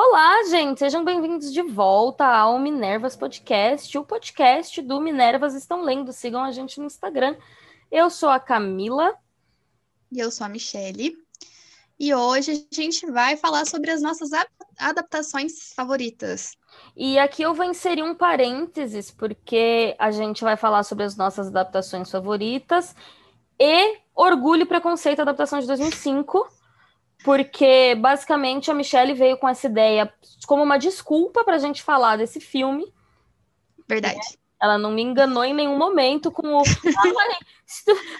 Olá, gente, sejam bem-vindos de volta ao Minervas Podcast, o podcast do Minervas Estão Lendo. Sigam a gente no Instagram. Eu sou a Camila. E eu sou a Michele. E hoje a gente vai falar sobre as nossas adaptações favoritas. E aqui eu vou inserir um parênteses, porque a gente vai falar sobre as nossas adaptações favoritas e Orgulho e Preconceito, adaptação de 2005 porque basicamente a Michelle veio com essa ideia como uma desculpa para a gente falar desse filme. Verdade. Ela não me enganou em nenhum momento com o.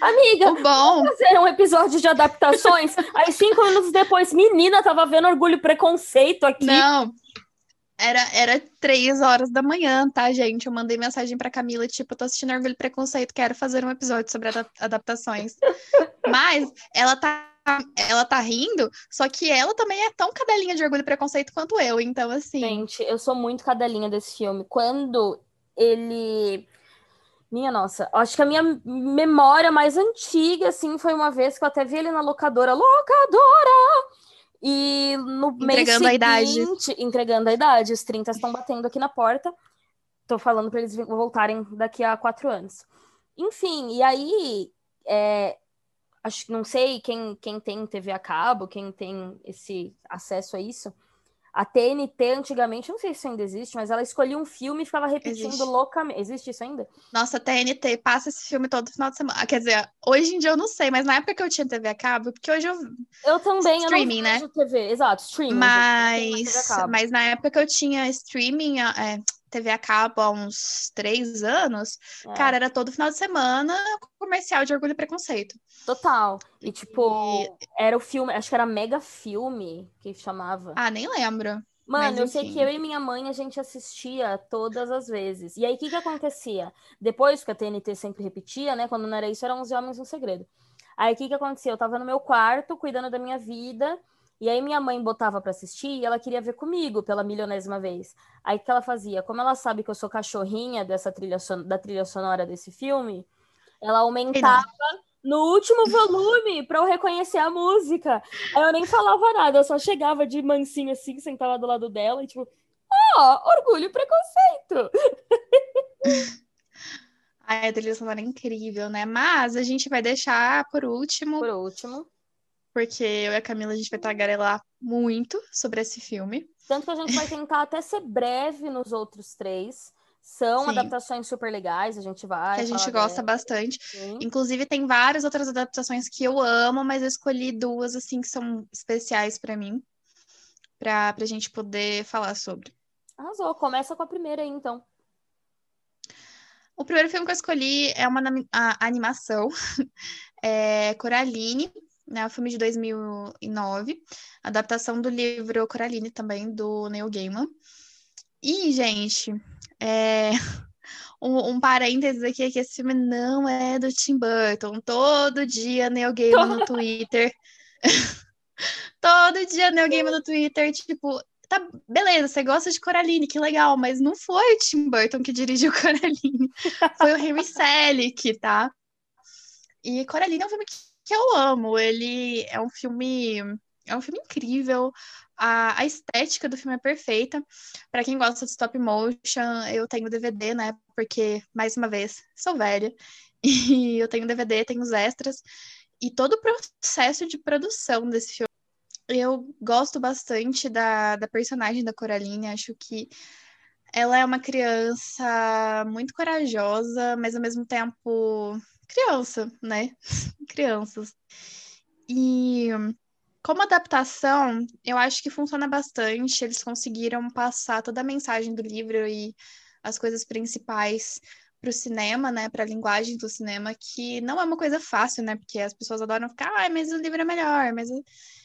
Amiga, o bom. fazer um episódio de adaptações. Aí, cinco minutos depois, menina, tava vendo Orgulho e Preconceito aqui. Não. Era, era três horas da manhã, tá, gente? Eu mandei mensagem pra Camila, tipo, tô assistindo Orgulho e Preconceito, quero fazer um episódio sobre adaptações. Mas ela tá ela tá rindo, só que ela também é tão cadelinha de orgulho e preconceito quanto eu, então assim. Gente, eu sou muito cadelinha desse filme. Quando ele. Minha nossa, acho que a minha memória mais antiga, assim, foi uma vez que eu até vi ele na locadora. Locadora! E no entregando mês seguinte, a idade. entregando a idade, os 30 estão batendo aqui na porta. Tô falando para eles voltarem daqui a quatro anos. Enfim, e aí é, acho não sei quem, quem tem TV a cabo, quem tem esse acesso a isso. A TNT antigamente, não sei se ainda existe, mas ela escolhia um filme e ficava repetindo existe. loucamente. Existe isso ainda? Nossa, a TNT passa esse filme todo final de semana. Quer dizer, hoje em dia eu não sei, mas na época que eu tinha TV a cabo, porque hoje eu. Eu também, streaming, eu não né? TV, exato, streaming. Mas, mas na época que eu tinha streaming, é, TV a cabo há uns três anos, é. cara, era todo final de semana comercial de Orgulho e Preconceito. Total. E, tipo, e... era o filme, acho que era Mega Filme que chamava. Ah, nem lembro. Mano, eu sei que eu e minha mãe a gente assistia todas as vezes. E aí, o que que acontecia? Depois que a TNT sempre repetia, né? Quando não era isso, eram 11 Homens no Segredo. Aí, o que que acontecia? Eu tava no meu quarto, cuidando da minha vida, e aí minha mãe botava para assistir e ela queria ver comigo pela milionésima vez. Aí o que ela fazia? Como ela sabe que eu sou cachorrinha dessa trilha da trilha sonora desse filme, ela aumentava no último volume para eu reconhecer a música. Aí eu nem falava nada, eu só chegava de mansinho assim, sentava do lado dela e tipo, ó, oh, orgulho e preconceito. Ai, a trilha sonora é incrível, né? Mas a gente vai deixar por último. Por último porque eu e a Camila a gente vai tagarelar muito sobre esse filme. Tanto que a gente vai tentar até ser breve nos outros três. São Sim. adaptações super legais, a gente vai. Que a gente gosta bastante. Sim. Inclusive, tem várias outras adaptações que eu amo, mas eu escolhi duas, assim, que são especiais para mim, pra, pra gente poder falar sobre. Arrasou. Começa com a primeira aí, então. O primeiro filme que eu escolhi é uma animação, é Coraline, né? O filme de 2009, adaptação do livro Coraline também, do Neil Gaiman. E, gente, é... um, um parênteses aqui é que esse filme não é do Tim Burton. Todo dia Neil Gaiman no Twitter. Todo dia Neil Gaiman no Twitter, tipo, tá, beleza, você gosta de Coraline, que legal, mas não foi o Tim Burton que dirigiu Coraline, foi o Henry Selick, tá? E Coraline é um filme que que eu amo. Ele é um filme. É um filme incrível. A, a estética do filme é perfeita. Para quem gosta de stop motion, eu tenho DVD, né? Porque, mais uma vez, sou velha. E eu tenho DVD, tenho os extras. E todo o processo de produção desse filme. Eu gosto bastante da, da personagem da Coraline. Acho que ela é uma criança muito corajosa, mas ao mesmo tempo criança, né? Crianças. E como adaptação, eu acho que funciona bastante. Eles conseguiram passar toda a mensagem do livro e as coisas principais para o cinema, né, para a linguagem do cinema, que não é uma coisa fácil, né, porque as pessoas adoram ficar, ah, mas o livro é melhor, mas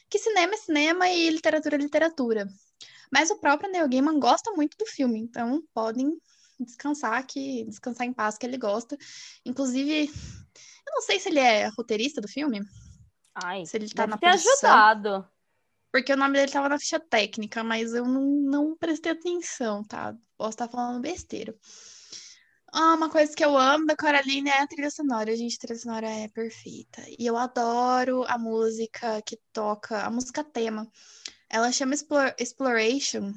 que cinema é cinema e literatura é literatura. Mas o próprio Neil Gaiman gosta muito do filme, então podem descansar que descansar em paz que ele gosta. Inclusive, eu não sei se ele é roteirista do filme. Ai, se ele tá na ter produção, ajudado. Porque o nome dele tava na ficha técnica, mas eu não, não prestei atenção, tá? Posso estar falando besteira. Ah, uma coisa que eu amo da Coraline é a trilha sonora. Gente, a trilha sonora é perfeita. E eu adoro a música que toca, a música tema Ela chama Explor Exploration.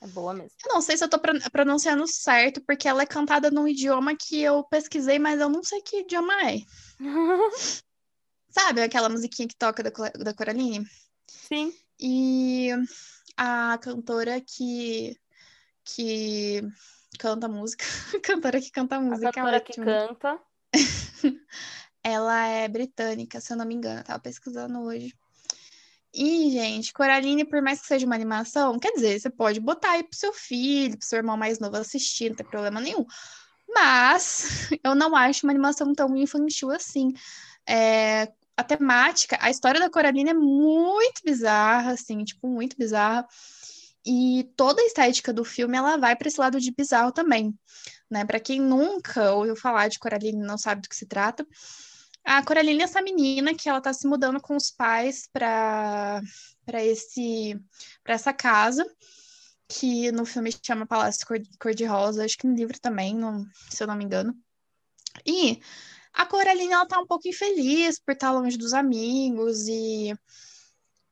É boa mesmo. Eu não sei se eu tô pronunciando certo, porque ela é cantada num idioma que eu pesquisei, mas eu não sei que idioma é. Sabe aquela musiquinha que toca da, da Coraline? Sim. E a cantora que, que canta música, a cantora que canta música. A cantora que canta. ela é britânica, se eu não me engano, eu tava pesquisando hoje. E, gente, Coraline, por mais que seja uma animação, quer dizer, você pode botar aí pro seu filho, pro seu irmão mais novo assistir, não tem problema nenhum. Mas eu não acho uma animação tão infantil assim. É, a temática, a história da Coraline é muito bizarra, assim, tipo, muito bizarra. E toda a estética do filme, ela vai para esse lado de bizarro também, né? Para quem nunca ouviu falar de Coraline e não sabe do que se trata, a Coraline é essa menina que ela tá se mudando com os pais para para esse para essa casa que no filme chama Palácio Cor-de-Rosa, acho que no livro também, não, se eu não me engano. E a Coraline ela tá um pouco infeliz por estar longe dos amigos e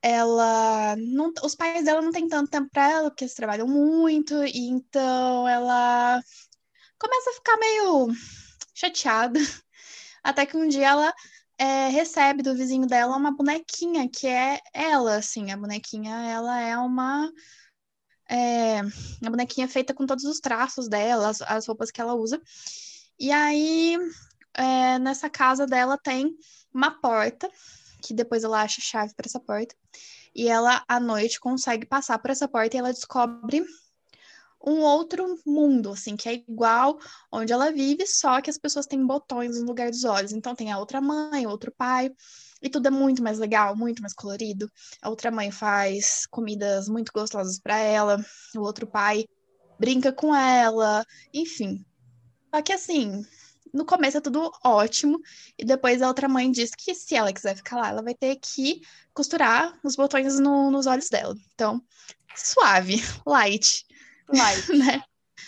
ela não, os pais dela não têm tanto tempo para ela porque eles trabalham muito, e então ela começa a ficar meio chateada até que um dia ela é, recebe do vizinho dela uma bonequinha, que é ela, assim. A bonequinha, ela é uma... É, a bonequinha feita com todos os traços dela, as, as roupas que ela usa. E aí, é, nessa casa dela tem uma porta, que depois ela acha chave para essa porta. E ela, à noite, consegue passar por essa porta e ela descobre um outro mundo, assim, que é igual onde ela vive, só que as pessoas têm botões no lugar dos olhos. Então tem a outra mãe, outro pai, e tudo é muito mais legal, muito mais colorido. A outra mãe faz comidas muito gostosas para ela, o outro pai brinca com ela, enfim. Só que assim, no começo é tudo ótimo, e depois a outra mãe diz que se ela quiser ficar lá, ela vai ter que costurar os botões no, nos olhos dela. Então, suave, light. Light. né?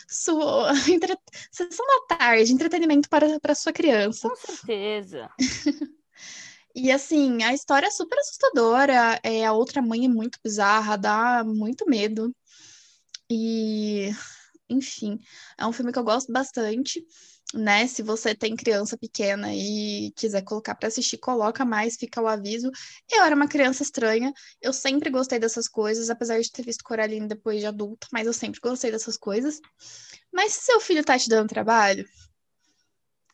Sua entre... sessão da tarde, entretenimento para, para sua criança. Com certeza. e assim, a história é super assustadora. É, a outra mãe é muito bizarra, dá muito medo. E, enfim, é um filme que eu gosto bastante né? Se você tem criança pequena e quiser colocar para assistir, coloca mais, fica o aviso. Eu era uma criança estranha, eu sempre gostei dessas coisas, apesar de ter visto Coraline depois de adulta, mas eu sempre gostei dessas coisas. Mas se seu filho tá te dando trabalho,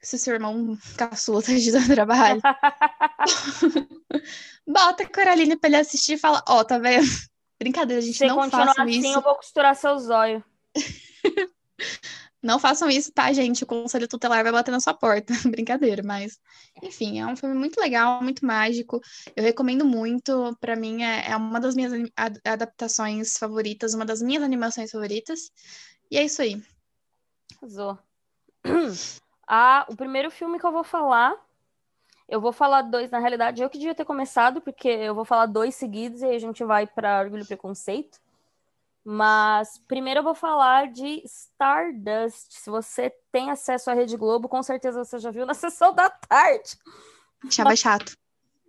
se seu irmão caçula tá te dando trabalho, bota Coraline pra ele assistir e fala, ó, oh, tá vendo? Brincadeira, a gente Se não faz assim, isso. eu vou costurar seus olhos. Não façam isso, tá, gente? O conselho tutelar vai bater na sua porta. Brincadeira, mas enfim, é um filme muito legal, muito mágico. Eu recomendo muito. Para mim, é, é, uma das minhas adaptações favoritas, uma das minhas animações favoritas. E é isso aí. Arrasou. Ah, o primeiro filme que eu vou falar. Eu vou falar dois, na realidade, eu que devia ter começado, porque eu vou falar dois seguidos e aí a gente vai para Orgulho e Preconceito. Mas primeiro eu vou falar de Stardust. Se você tem acesso à Rede Globo, com certeza você já viu na sessão da tarde. Achava chato.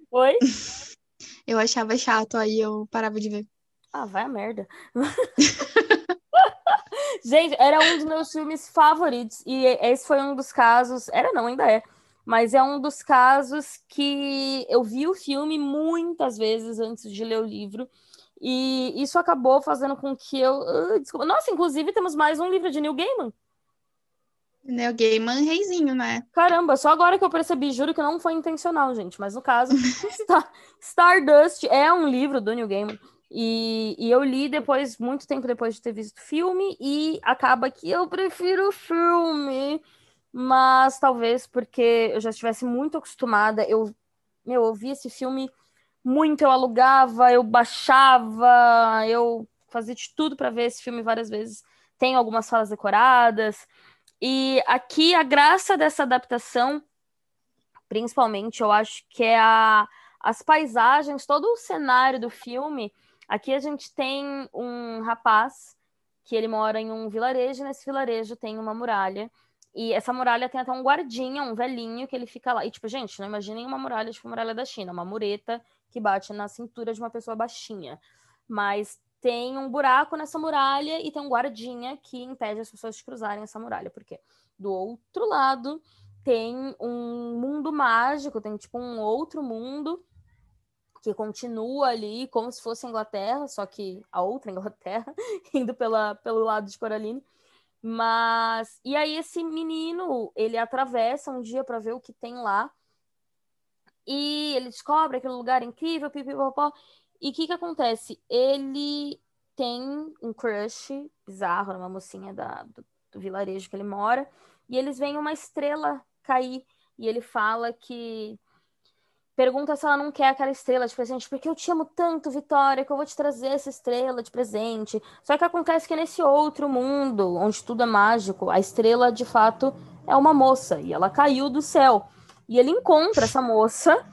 Oi? Eu achava chato, aí eu parava de ver. Ah, vai a merda. Gente, era um dos meus filmes favoritos. E esse foi um dos casos. Era não, ainda é. Mas é um dos casos que eu vi o filme muitas vezes antes de ler o livro. E isso acabou fazendo com que eu. Uh, desculpa. Nossa, inclusive temos mais um livro de Neil Gaiman. Neil Gaiman, reizinho, né? Caramba, só agora que eu percebi, juro que não foi intencional, gente. Mas no caso, Star, Stardust é um livro do Neil Gaiman. E, e, eu li depois, muito tempo depois de ter visto o filme, e acaba que eu prefiro o filme. Mas talvez porque eu já estivesse muito acostumada, eu, meu, eu vi esse filme muito, eu alugava, eu baixava, eu fazia de tudo para ver esse filme várias vezes. Tem algumas falas decoradas. E aqui a graça dessa adaptação, principalmente, eu acho que é a, as paisagens, todo o cenário do filme. Aqui a gente tem um rapaz que ele mora em um vilarejo, e nesse vilarejo tem uma muralha. E essa muralha tem até um guardinha, um velhinho, que ele fica lá. E, tipo, gente, não imaginem uma muralha, tipo, muralha da China, uma mureta que bate na cintura de uma pessoa baixinha. mas tem um buraco nessa muralha e tem um guardinha que impede as pessoas de cruzarem essa muralha. Porque do outro lado tem um mundo mágico, tem tipo um outro mundo que continua ali como se fosse a Inglaterra, só que a outra Inglaterra, indo pela, pelo lado de Coraline. Mas e aí esse menino, ele atravessa um dia para ver o que tem lá. E ele descobre aquele lugar incrível, pipipopó. E o que que acontece? Ele tem um crush bizarro numa mocinha da, do, do vilarejo que ele mora. E eles veem uma estrela cair. E ele fala que pergunta se ela não quer aquela estrela de presente, porque eu te amo tanto, Vitória, que eu vou te trazer essa estrela de presente. Só que acontece que nesse outro mundo, onde tudo é mágico, a estrela de fato é uma moça e ela caiu do céu. E ele encontra essa moça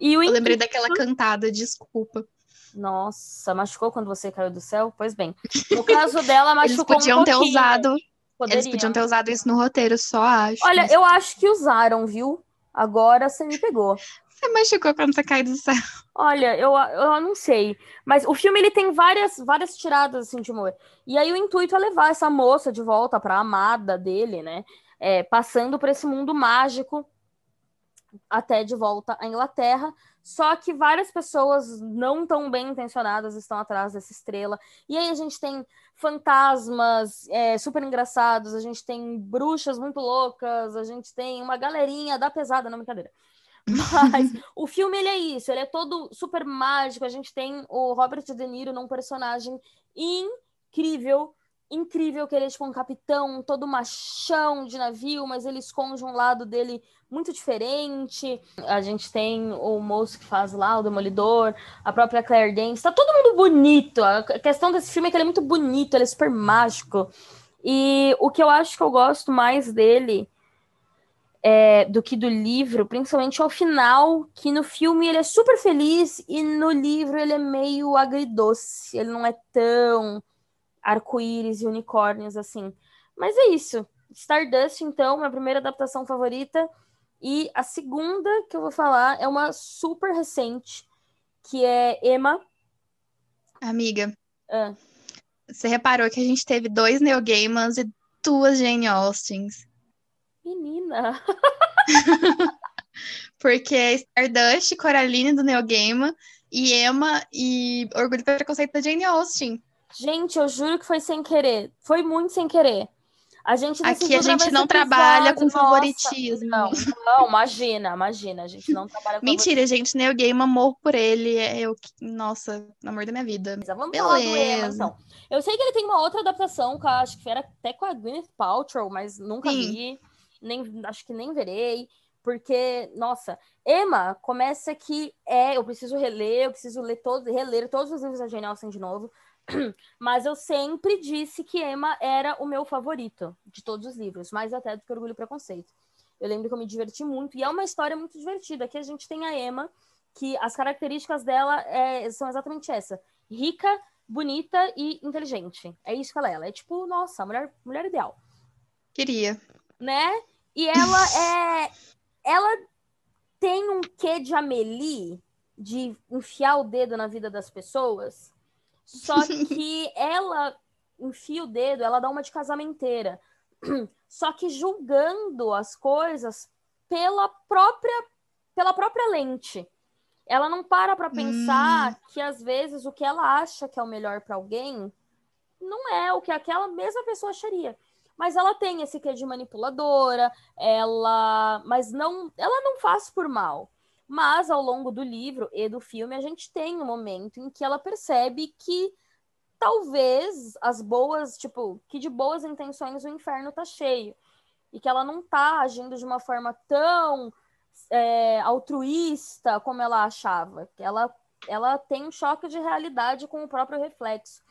e o Eu lembrei daquela cantada, desculpa. Nossa, machucou quando você caiu do céu? Pois bem. No caso dela, machucou Eles podiam um ter usado. Poderiam. Eles podiam ter usado isso no roteiro, só acho. Olha, Mas eu acho que usaram, viu? Agora você me pegou. Você machucou quando você caiu do céu. Olha, eu, eu não sei. Mas o filme ele tem várias, várias tiradas assim, de humor. E aí o intuito é levar essa moça de volta pra amada dele, né? É, passando por esse mundo mágico até de volta à Inglaterra. Só que várias pessoas não tão bem intencionadas estão atrás dessa estrela. E aí a gente tem fantasmas é, super engraçados, a gente tem bruxas muito loucas, a gente tem uma galerinha da pesada, não brincadeira. Mas o filme ele é isso, ele é todo super mágico. A gente tem o Robert De Niro num personagem incrível, incrível que ele é tipo um capitão, todo machão de navio, mas ele esconde um lado dele muito diferente. A gente tem o moço que faz lá o Demolidor, a própria Claire Danes, tá todo mundo bonito. A questão desse filme é que ele é muito bonito, ele é super mágico. E o que eu acho que eu gosto mais dele é, do que do livro, principalmente ao final, que no filme ele é super feliz e no livro ele é meio agridoce, ele não é tão arco-íris e unicórnios assim. Mas é isso. Stardust, então, minha primeira adaptação favorita. E a segunda que eu vou falar é uma super recente, que é Emma. Amiga, Ah, você reparou que a gente teve dois Neil Gaimans e duas Jane Austens. menina! Porque Stardust, Coraline do Neil Gaiman e Emma e Orgulho e Preconceito da Jane Austen. Gente, eu juro que foi sem querer. Foi muito sem querer. A gente Aqui a gente não trabalha com episódio, favoritismo. Nossa, não, não, imagina, imagina. A gente não trabalha com Mentira, gente, Neil Gaiman, morro por ele. É eu, nossa, amor da minha vida. Beleza, Vamos falar do Emma, Beleza. então. Eu sei que ele tem uma outra adaptação, que eu acho que era até com a Gwyneth Paltrow, mas nunca Sim. vi, nem, acho que nem verei, porque, nossa, Emma começa que é, eu preciso reler, eu preciso ler todos, reler todos os livros da Jane Austen de novo, mas eu sempre disse que Emma era o meu favorito de todos os livros, mais até do que Orgulho e Preconceito. Eu lembro que eu me diverti muito, e é uma história muito divertida. Aqui a gente tem a Emma, que as características dela é, são exatamente essa: rica, bonita e inteligente. É isso que ela é. Ela é tipo, nossa, a mulher, mulher ideal, Queria. né? E ela é. Ela tem um quê de Amelie, de enfiar o dedo na vida das pessoas. Só que ela enfia o dedo, ela dá uma de casamenteira. Só que julgando as coisas pela própria pela própria lente. Ela não para para pensar que às vezes o que ela acha que é o melhor para alguém não é o que aquela mesma pessoa acharia. Mas ela tem esse quê de manipuladora, ela, mas não, ela não faz por mal. Mas ao longo do livro e do filme a gente tem um momento em que ela percebe que talvez as boas, tipo, que de boas intenções o inferno tá cheio e que ela não tá agindo de uma forma tão é, altruísta como ela achava. Ela, ela tem um choque de realidade com o próprio reflexo.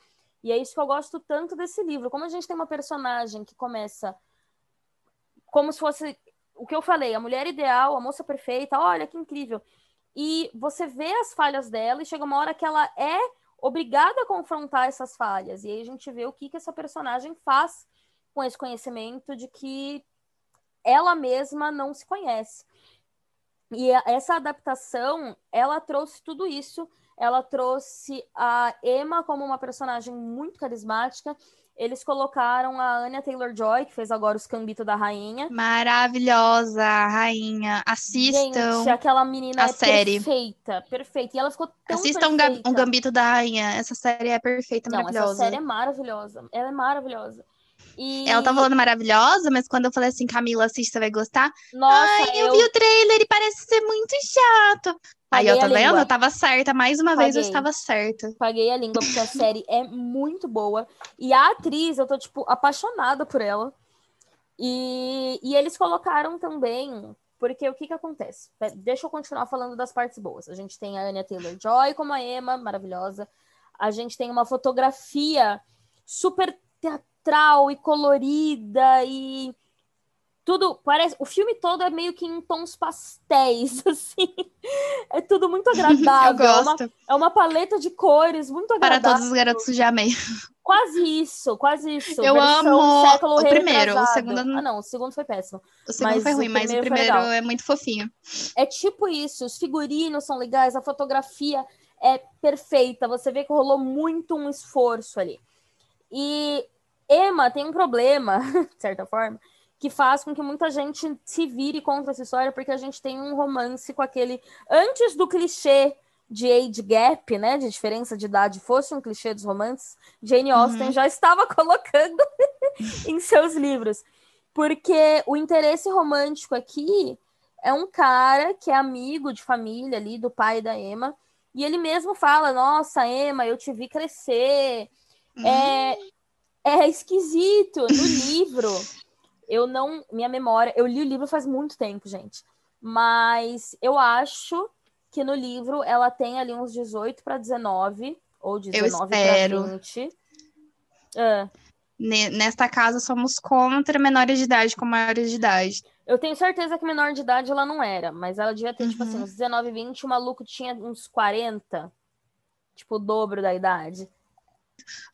E é isso que eu gosto tanto desse livro. Como a gente tem uma personagem que começa como se fosse o que eu falei, a mulher ideal, a moça perfeita, olha que incrível. E você vê as falhas dela e chega uma hora que ela é obrigada a confrontar essas falhas. E aí a gente vê o que, que essa personagem faz com esse conhecimento de que ela mesma não se conhece. E essa adaptação, ela trouxe tudo isso. ela trouxe a Emma como uma personagem muito carismática. Eles colocaram a Anya Taylor-Joy, que fez agora os Cambito da Rainha. Maravilhosa, rainha. Assistam. Gente, aquela menina a é série. perfeita, perfeita. E ela ficou tão Assistam um, perfeita. um Gambito da Rainha. Essa série é perfeita, Não, maravilhosa. essa série é maravilhosa. Ela é maravilhosa. E... Ela tá falando maravilhosa, mas quando eu falei assim, Camila, assiste, você vai gostar. Nossa, Ai, eu, eu, vi o trailer e parece ser muito chato. Aí, Paguei ó, tá vendo? Eu tava certa. Mais uma vez eu Paguei. estava certa. paguei a língua porque a série é muito boa. E a atriz, eu tô, tipo, apaixonada por ela. E, e eles colocaram também, porque o que que acontece? Deixa eu continuar falando das partes boas. A gente tem a Anya Taylor-Joy como a Emma, maravilhosa. A gente tem uma fotografia super teatral e colorida e tudo parece o filme todo é meio que em tons pastéis assim é tudo muito Eu agradável é uma, gosto. é uma paleta de cores muito Para agradável todos os garotos já amei. Quase isso, quase isso. Eu amo século o primeiro, o segundo Ah, não, o segundo foi péssimo. O segundo Mas foi ruim, mas o primeiro é muito fofinho. É tipo isso, os figurinos são legais, a fotografia é perfeita, você vê que rolou muito um esforço ali. E Emma tem um problema, de certa forma, que faz com que muita gente se vire contra essa história, porque a gente tem um romance com aquele. Antes do clichê de age gap, né? De diferença de idade, fosse um clichê dos romances, Jane Austen Uhum. já estava colocando em seus livros. Porque o interesse romântico aqui é um cara que é amigo de família ali, do pai da Emma, e ele mesmo fala: Nossa, Emma, eu te vi crescer. É, é esquisito. No livro, eu não. Minha memória. Eu li o livro faz muito tempo, gente. Mas eu acho que no livro ela tem ali uns 18 para 19, ou 19 para espero. 20. Ah, Ne- Nesta casa somos contra menores de idade com maiores de idade. eu tenho certeza que menor de idade ela não era, mas ela devia ter, tipo Uhum. assim, uns 19, 20, o maluco tinha uns 40. Tipo, o dobro da idade.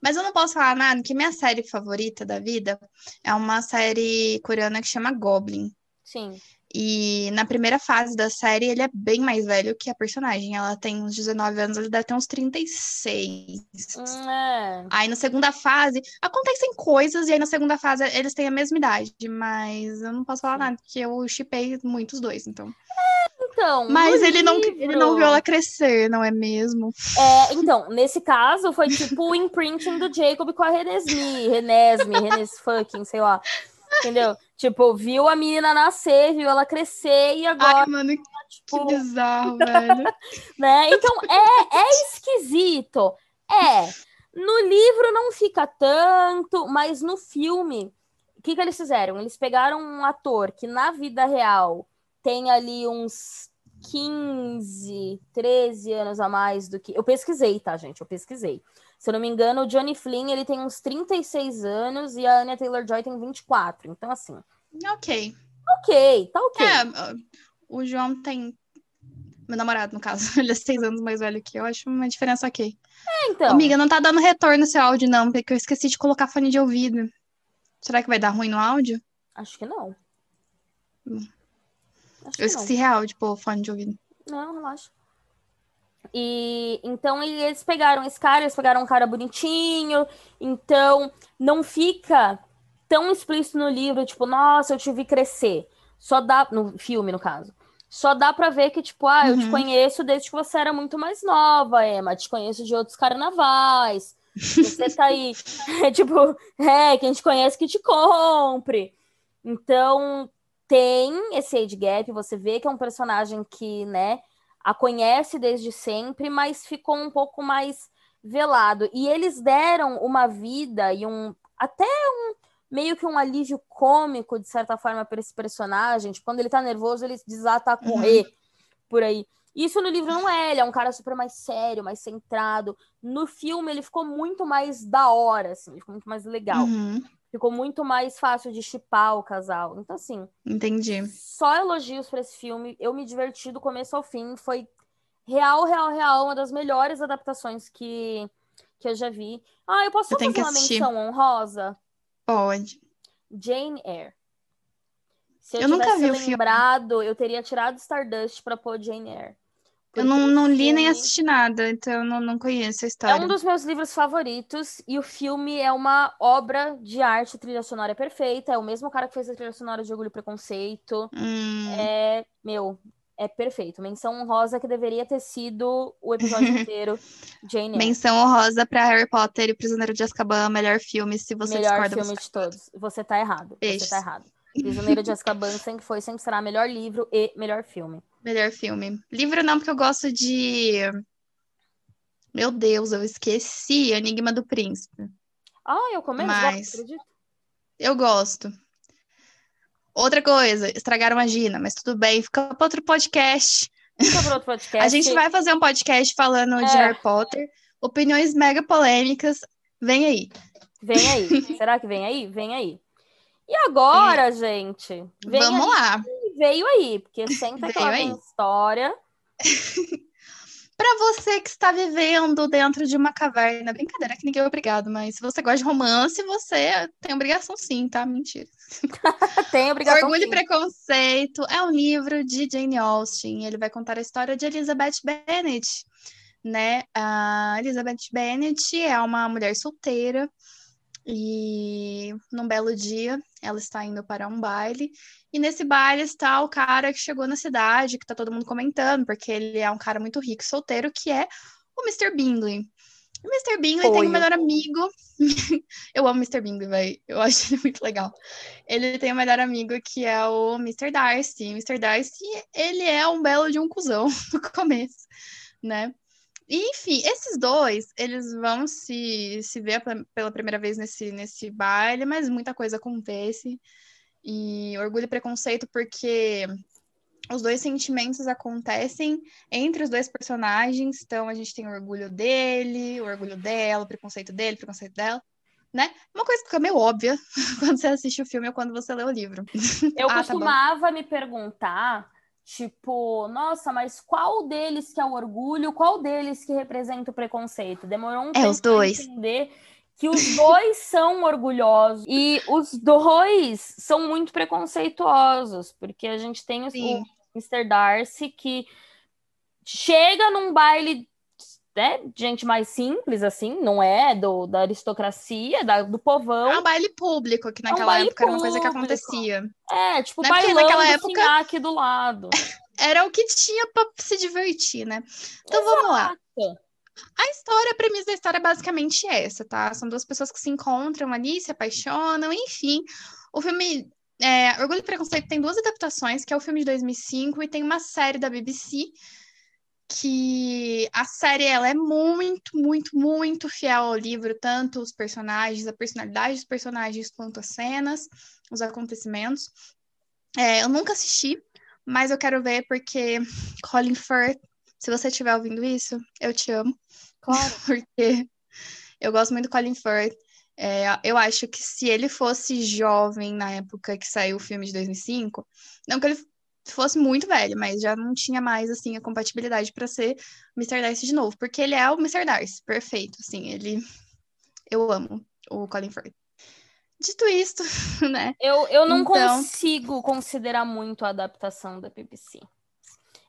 Mas eu não posso falar nada, que minha série favorita da vida é uma série coreana que chama Goblin. Sim. E na primeira fase da série, ele é bem mais velho que a personagem. Ela tem uns 19 anos, ele deve ter uns 36. Hum, é. Aí na segunda fase, acontecem coisas, e aí na segunda fase eles têm a mesma idade. Mas eu não posso falar nada, porque eu chipei muito os dois, então. Então. Mas ele não, ele não livro- viu ela crescer, não é mesmo? É, então, nesse caso, foi tipo o imprinting do Jacob com a Renesme, Renesme, Renes fucking, sei lá. Entendeu? Tipo, viu a menina nascer, viu ela crescer e agora, Ai, mano, que tipo, bizarro, velho. né? Então, é, é esquisito. É. No livro não fica tanto, mas no filme, o que, que eles fizeram? Eles pegaram um ator que na vida real tem ali uns 15, 13 anos a mais do que. Eu pesquisei, tá, gente? Eu pesquisei. Se eu não me engano, o Johnny Flynn ele tem uns 36 anos e a Anya Taylor Joy tem 24. Então, assim, ok. ok, tá ok. É, o João tem. Meu namorado, no caso, ele é seis anos mais velho que eu, acho uma diferença ok. então. Amiga, não tá dando retorno seu áudio, não, porque eu esqueci de colocar fone de ouvido. Será que vai dar ruim no áudio? Acho que não. Hum. Acho Eu esqueci real de pôr fone de ouvido. Não, relaxa. E então eles pegaram esse cara, eles pegaram um cara bonitinho, então não fica tão explícito no livro, tipo, nossa, eu te vi crescer. Só dá, no filme, no caso. Só dá pra ver que, tipo, ah, eu te Uhum. conheço desde que você era muito mais nova, Emma. Te conheço de outros carnavais. Você tá aí. É, tipo, é, quem te conhece que te compre. Então, tem esse age gap, você vê que é um personagem que, né, a conhece desde sempre, mas ficou um pouco mais velado. E eles deram uma vida e um até um meio que um alívio cômico, de certa forma, para esse personagem. Tipo, quando ele tá nervoso, ele desata a correr por aí. Isso no livro não é, ele é um cara super mais sério, mais centrado. No filme, ele ficou muito mais da hora, assim, ficou muito mais legal. Uhum, Ficou muito mais fácil de chipar o casal. Então, assim, entendi. só elogios para esse filme. Eu me diverti do começo ao fim. Foi real, real, real, uma das melhores adaptações que, que eu já vi. Ah, eu posso Eu fazer uma assistir. menção honrosa? Pode. Jane Eyre. Se eu, Eu nunca tivesse vi o filme. lembrado, eu teria tirado Stardust para pôr Jane Eyre. Eu não, não li nem assisti nada, então eu não, não conheço a história. É um dos meus livros favoritos e o filme é uma obra de arte, trilha sonora é perfeita, é o mesmo cara que fez a trilha sonora de Orgulho e Preconceito. Hum. É, meu, é perfeito. Menção honrosa que deveria ter sido o episódio inteiro. Jane Eyre. Menção honrosa para Harry Potter e Prisioneiro de Azkaban, melhor filme, se você melhor discorda. filme você de todos. Você tá errado. Você tá errado. Prisioneiro de Azkaban sempre foi, sempre será melhor livro e melhor filme. Melhor filme. Livro não, porque eu gosto de. Meu Deus, eu esqueci Enigma do Príncipe. Ah, eu comendo? Mas- acredito. Eu gosto. Outra coisa, estragaram a Gina, mas tudo bem, fica para outro podcast. Fica para outro podcast. A gente vai fazer um podcast falando de É. Harry Potter, opiniões mega polêmicas. Vem aí. Vem aí. Será que vem aí? Vem aí. E agora, gente? Vamos aí. lá. Veio aí, porque sempre que Veio ela tem aí. história. Para você que está vivendo dentro de uma caverna, brincadeira que ninguém é obrigado, mas se você gosta de romance, você tem obrigação sim, tá? Mentira. Tem obrigação. Orgulho e sim. Preconceito é um livro de Jane Austen. Ele vai contar a história de Elizabeth Bennet, né? A Elizabeth Bennet é uma mulher solteira e num belo dia ela está indo para um baile e nesse baile está o cara que chegou na cidade, que tá todo mundo comentando, porque ele é um cara muito rico e solteiro, que é o Mr. Bingley. O Mr. Bingley tem um melhor amigo. Eu amo o Mr. Bingley, velho. Eu acho ele muito legal. Ele tem um melhor amigo que é o Mr. Darcy. O Mr. Darcy, ele é um belo de um cuzão no começo, né? E, enfim, esses dois, eles vão se, se ver pela- primeira vez nesse, nesse baile, mas muita coisa acontece. E orgulho e preconceito, porque os dois sentimentos acontecem entre os dois personagens. Então, a gente tem o orgulho dele, o orgulho dela, o preconceito dele, o preconceito dela, né? Uma coisa que fica meio óbvia quando você assiste o filme ou quando você lê o livro. Eu Ah, tá costumava me perguntar, tipo, nossa, mas qual deles que é o orgulho, qual deles que representa o preconceito? Demorou um É, tempo os dois. entender que os dois são orgulhosos e os dois são muito preconceituosos, porque a gente tem o, o Mr. Darcy que chega num baile né, gente mais simples, assim, não é do, da aristocracia, da- do povão. É um baile público, que um naquela baile época era uma coisa que público. acontecia. É, tipo, é porque bailando naquela época... aqui do lado. Era o que tinha pra se divertir, né? Então vamos lá. Exato. A história, a premissa da história é basicamente essa, tá? São duas pessoas que se encontram ali, se apaixonam, enfim. O filme é, Orgulho e Preconceito tem duas adaptações, que é o filme de 2005 e tem uma série da BBC, que a série ela é muito, muito, muito fiel ao livro, tanto os personagens, a personalidade dos personagens, quanto as cenas, os acontecimentos. É, eu nunca assisti, mas eu quero ver porque Colin Firth, se você estiver ouvindo isso, eu te amo Claro. porque eu gosto muito do Colin Firth. É, eu acho que se ele fosse jovem na época que saiu o filme de 2005, não que ele fosse muito velho, mas já não tinha mais assim a compatibilidade para ser Mr. Darcy de novo, porque ele é o Mr. Darcy, perfeito, assim, ele eu amo o Colin Firth. Dito isto, né? Eu, eu não Então- consigo considerar muito a adaptação da BBC.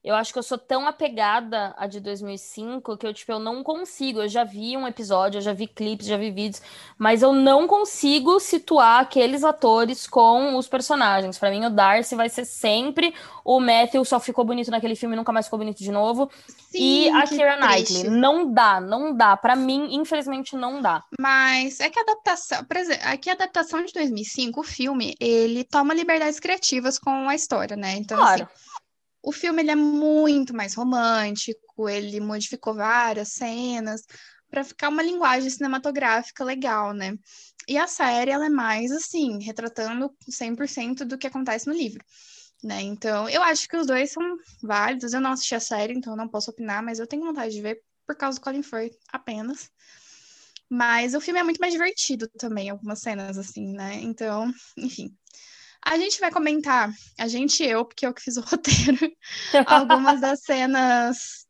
Eu acho que eu sou tão apegada à de 2005 que eu, tipo, eu não consigo. Eu já vi um episódio, eu já vi clipes, já vi vídeos, mas eu não consigo situar aqueles atores com os personagens. Pra mim, o Darcy vai ser sempre o Matthew, só ficou bonito naquele filme e nunca mais ficou bonito de novo. e Sim, a que Keira triste. Knightley. Não dá, não dá. Pra mim, infelizmente, não dá. Mas é que a adaptação, por exemplo, aqui a adaptação de 2005, o filme, ele toma liberdades criativas com a história, né? Então, assim, Claro. O filme ele é muito mais romântico, ele modificou várias cenas para ficar uma linguagem cinematográfica legal, né? E a série, ela é mais, assim, retratando 100% do que acontece no livro, né? Então, eu acho que os dois são válidos. Eu não assisti a série, então não posso opinar, mas eu tenho vontade de ver por causa do Colin Firth apenas. Mas o filme é muito mais divertido também, algumas cenas, assim, né? Então, enfim. A gente vai comentar, a gente e eu, porque eu que fiz o roteiro, algumas das cenas,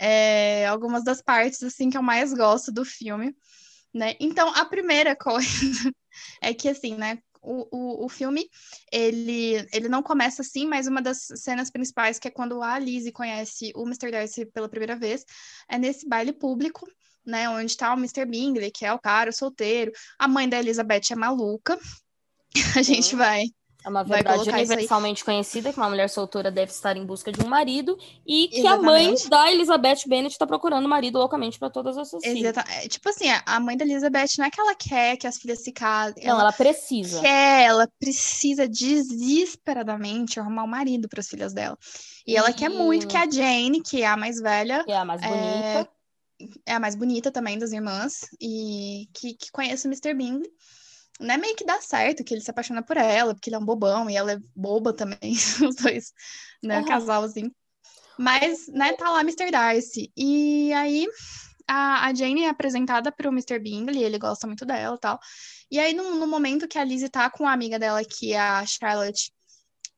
é, algumas das partes, assim, que eu mais gosto do filme, né? Então, a primeira coisa é que, assim, né? o, o, o filme, ele, ele não começa assim, mas uma das cenas principais, que é quando a Lizzie conhece o Mr. Darcy pela primeira vez, é nesse baile público, né, onde tá o Mr. Bingley, que é o cara, o solteiro, a mãe da Elizabeth é maluca, a gente vai é uma verdade universalmente conhecida que uma mulher solteira deve estar em busca de um marido e que Exatamente. a mãe da Elizabeth Bennet está procurando um marido loucamente para todas as suas filhas. É, tipo assim, a mãe da Elizabeth não é que ela quer que as filhas se casem. Não, ela, ela precisa. Quer, ela precisa desesperadamente arrumar um marido para as filhas dela. E, e, ela quer muito que a Jane, que é a mais velha, que é a mais bonita, é, é a mais bonita também das irmãs e que, que conhece o Mr. Bingley né, meio que dá certo que ele se apaixona por ela, porque ele é um bobão e ela é boba também, os dois, né, uhum. casal assim. Mas, né, tá lá Mr. Darcy. E aí a, a Jane é apresentada pro Mr. Bingley, ele gosta muito dela e tal. E aí, no, no, momento que a Lizzie tá com a amiga dela, que é a Charlotte,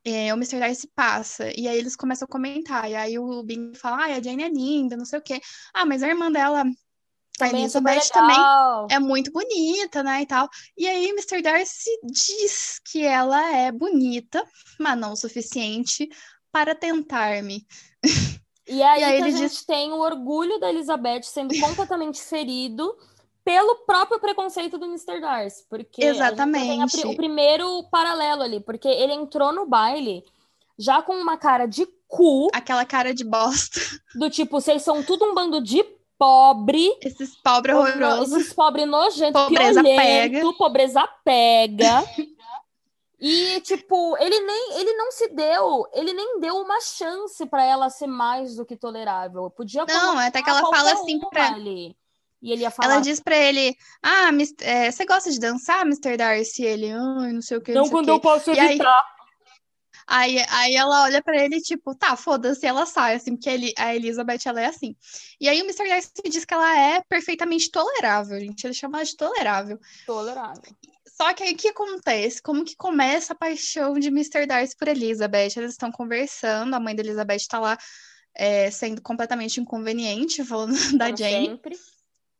é, o Mr. Darcy passa, e aí eles começam a comentar, e aí o Bingley fala, ah, a Jane é linda, não sei o quê. Ah, mas a irmã dela também a Elizabeth é também é muito bonita, né, e tal. E aí Mr. Darcy diz que ela é bonita, mas não o suficiente para tentar-me. E aí, e aí a gente diz... tem o orgulho da Elizabeth sendo completamente ferido pelo próprio preconceito do Mr. Darcy, porque Exatamente. tem a, o primeiro paralelo ali, porque ele entrou no baile já com uma cara de cu, aquela cara de bosta, do tipo, vocês são tudo um bando de pobre. Esses pobres horrorosos. Esses pobres nojentos, pobreza pega. pobreza pega. e, tipo, ele nem ele não se deu, ele nem deu uma chance para ela ser mais do que tolerável. Podia Não, até que ela fala assim pra ele. E ele ia falar. Ela diz pra ele: Ah, é, você gosta de dançar, Mr. Darcy? Ele, ai, não sei o que. Não, não quando eu posso evitar. Aí, Aí, aí ela olha para ele, tipo, tá, foda-se, ela sai, assim, porque ele, a Elizabeth, ela é assim. E aí o Mr. Darcy diz que ela é perfeitamente tolerável, gente. Ele chama ela de tolerável. Tolerável. Só que aí o que acontece? Como que começa a paixão de Mr. Darcy por Elizabeth? Eles estão conversando, a mãe da Elizabeth tá lá é, sendo completamente inconveniente, falando da Como Jane. Sempre.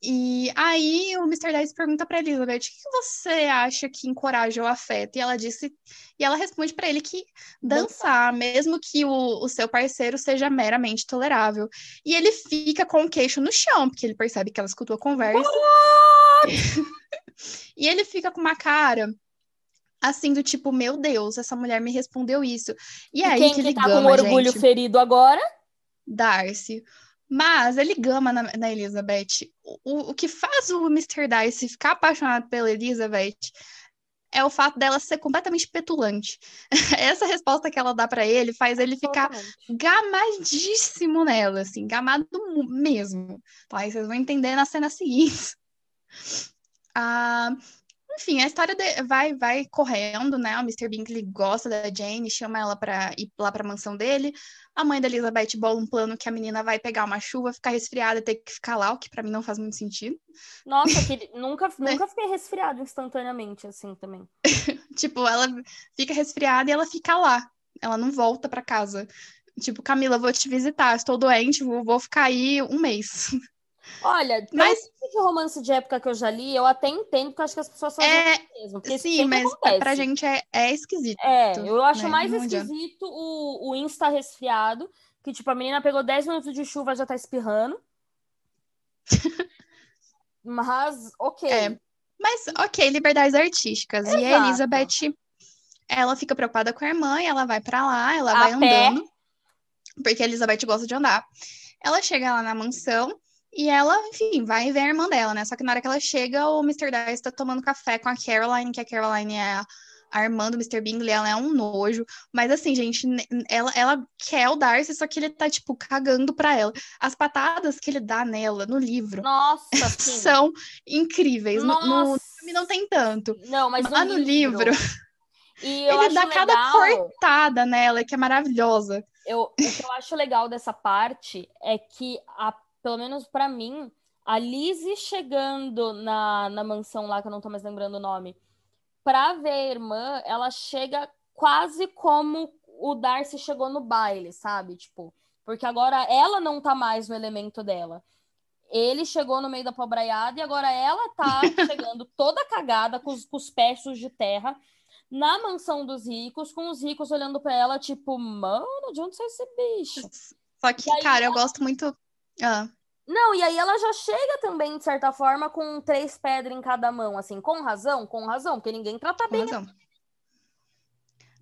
E aí o Mr. Darcy pergunta para Elizabeth: o que você acha que encoraja o afeto? E ela disse, e ela responde para ele que dançar, mesmo que o, o seu parceiro seja meramente tolerável. E ele fica com o queixo no chão, porque ele percebe que ela escutou a conversa. e ele fica com uma cara assim do tipo, meu Deus, essa mulher me respondeu isso. E, e aí quem que ele tá gama, com orgulho gente? ferido agora? Darcy. Mas ele gama na, na Elizabeth. O, o que faz o Mr. Darcy ficar apaixonado pela Elizabeth é o fato dela ser completamente petulante. Essa resposta que ela dá para ele faz ele ficar gamadíssimo nela, assim, gamado mesmo. Tá? E vocês vão entender na cena seguinte. Ah, enfim, a história de, vai vai correndo, né? O Mr. Bingley gosta da Jane, chama ela para ir lá para a mansão dele. A mãe da Elizabeth bola um plano que a menina vai pegar uma chuva, ficar resfriada e ter que ficar lá, o que para mim não faz muito sentido. Nossa, que nunca, nunca fiquei resfriada instantaneamente assim também. tipo, ela fica resfriada e ela fica lá. Ela não volta para casa. Tipo, Camila, vou te visitar, estou doente, vou, vou ficar aí um mês. Olha, mas tipo de romance de época que eu já li, eu até entendo, porque acho que as pessoas fazem é... mesmo. Sim, mas acontece. pra gente é, é esquisito. É, eu acho né? mais esquisito o, o Insta resfriado, que tipo, a menina pegou 10 minutos de chuva já tá espirrando. mas, ok. É. Mas, ok, liberdades artísticas. Exato. E a Elizabeth, ela fica preocupada com a irmã e ela vai para lá, ela a vai pé. andando. Porque a Elizabeth gosta de andar. Ela chega lá na mansão e ela, enfim, vai ver a irmã dela, né? Só que na hora que ela chega, o Mr. Darcy tá tomando café com a Caroline, que a Caroline é a, a irmã do Mr. Bingley, ela é um nojo. Mas assim, gente, ela, ela quer o Darcy, só que ele tá, tipo, cagando pra ela. As patadas que ele dá nela no livro Nossa, são incríveis. No, no, filme não tem tanto. Não, mas no, no livro. livro... ele dá legal... cada cortada nela, que é maravilhosa. Eu, o que eu acho legal dessa parte é que a pelo menos para mim, a Lizzie chegando na, na mansão lá, que eu não tô mais lembrando o nome, pra ver a irmã, ela chega quase como o Darcy chegou no baile, sabe? Tipo, porque agora ela não tá mais no elemento dela. Ele chegou no meio da pobraiada e agora ela tá chegando toda cagada, com os, com os pés de terra, na mansão dos ricos, com os ricos olhando pra ela, tipo, mano, de onde saiu esse bicho? Só que, aí cara, eu gosto muito. Ah, Não, e aí ela já chega também, de certa forma, com três pedras em cada mão, assim, com razão, com razão, porque ninguém trata com bem. razão.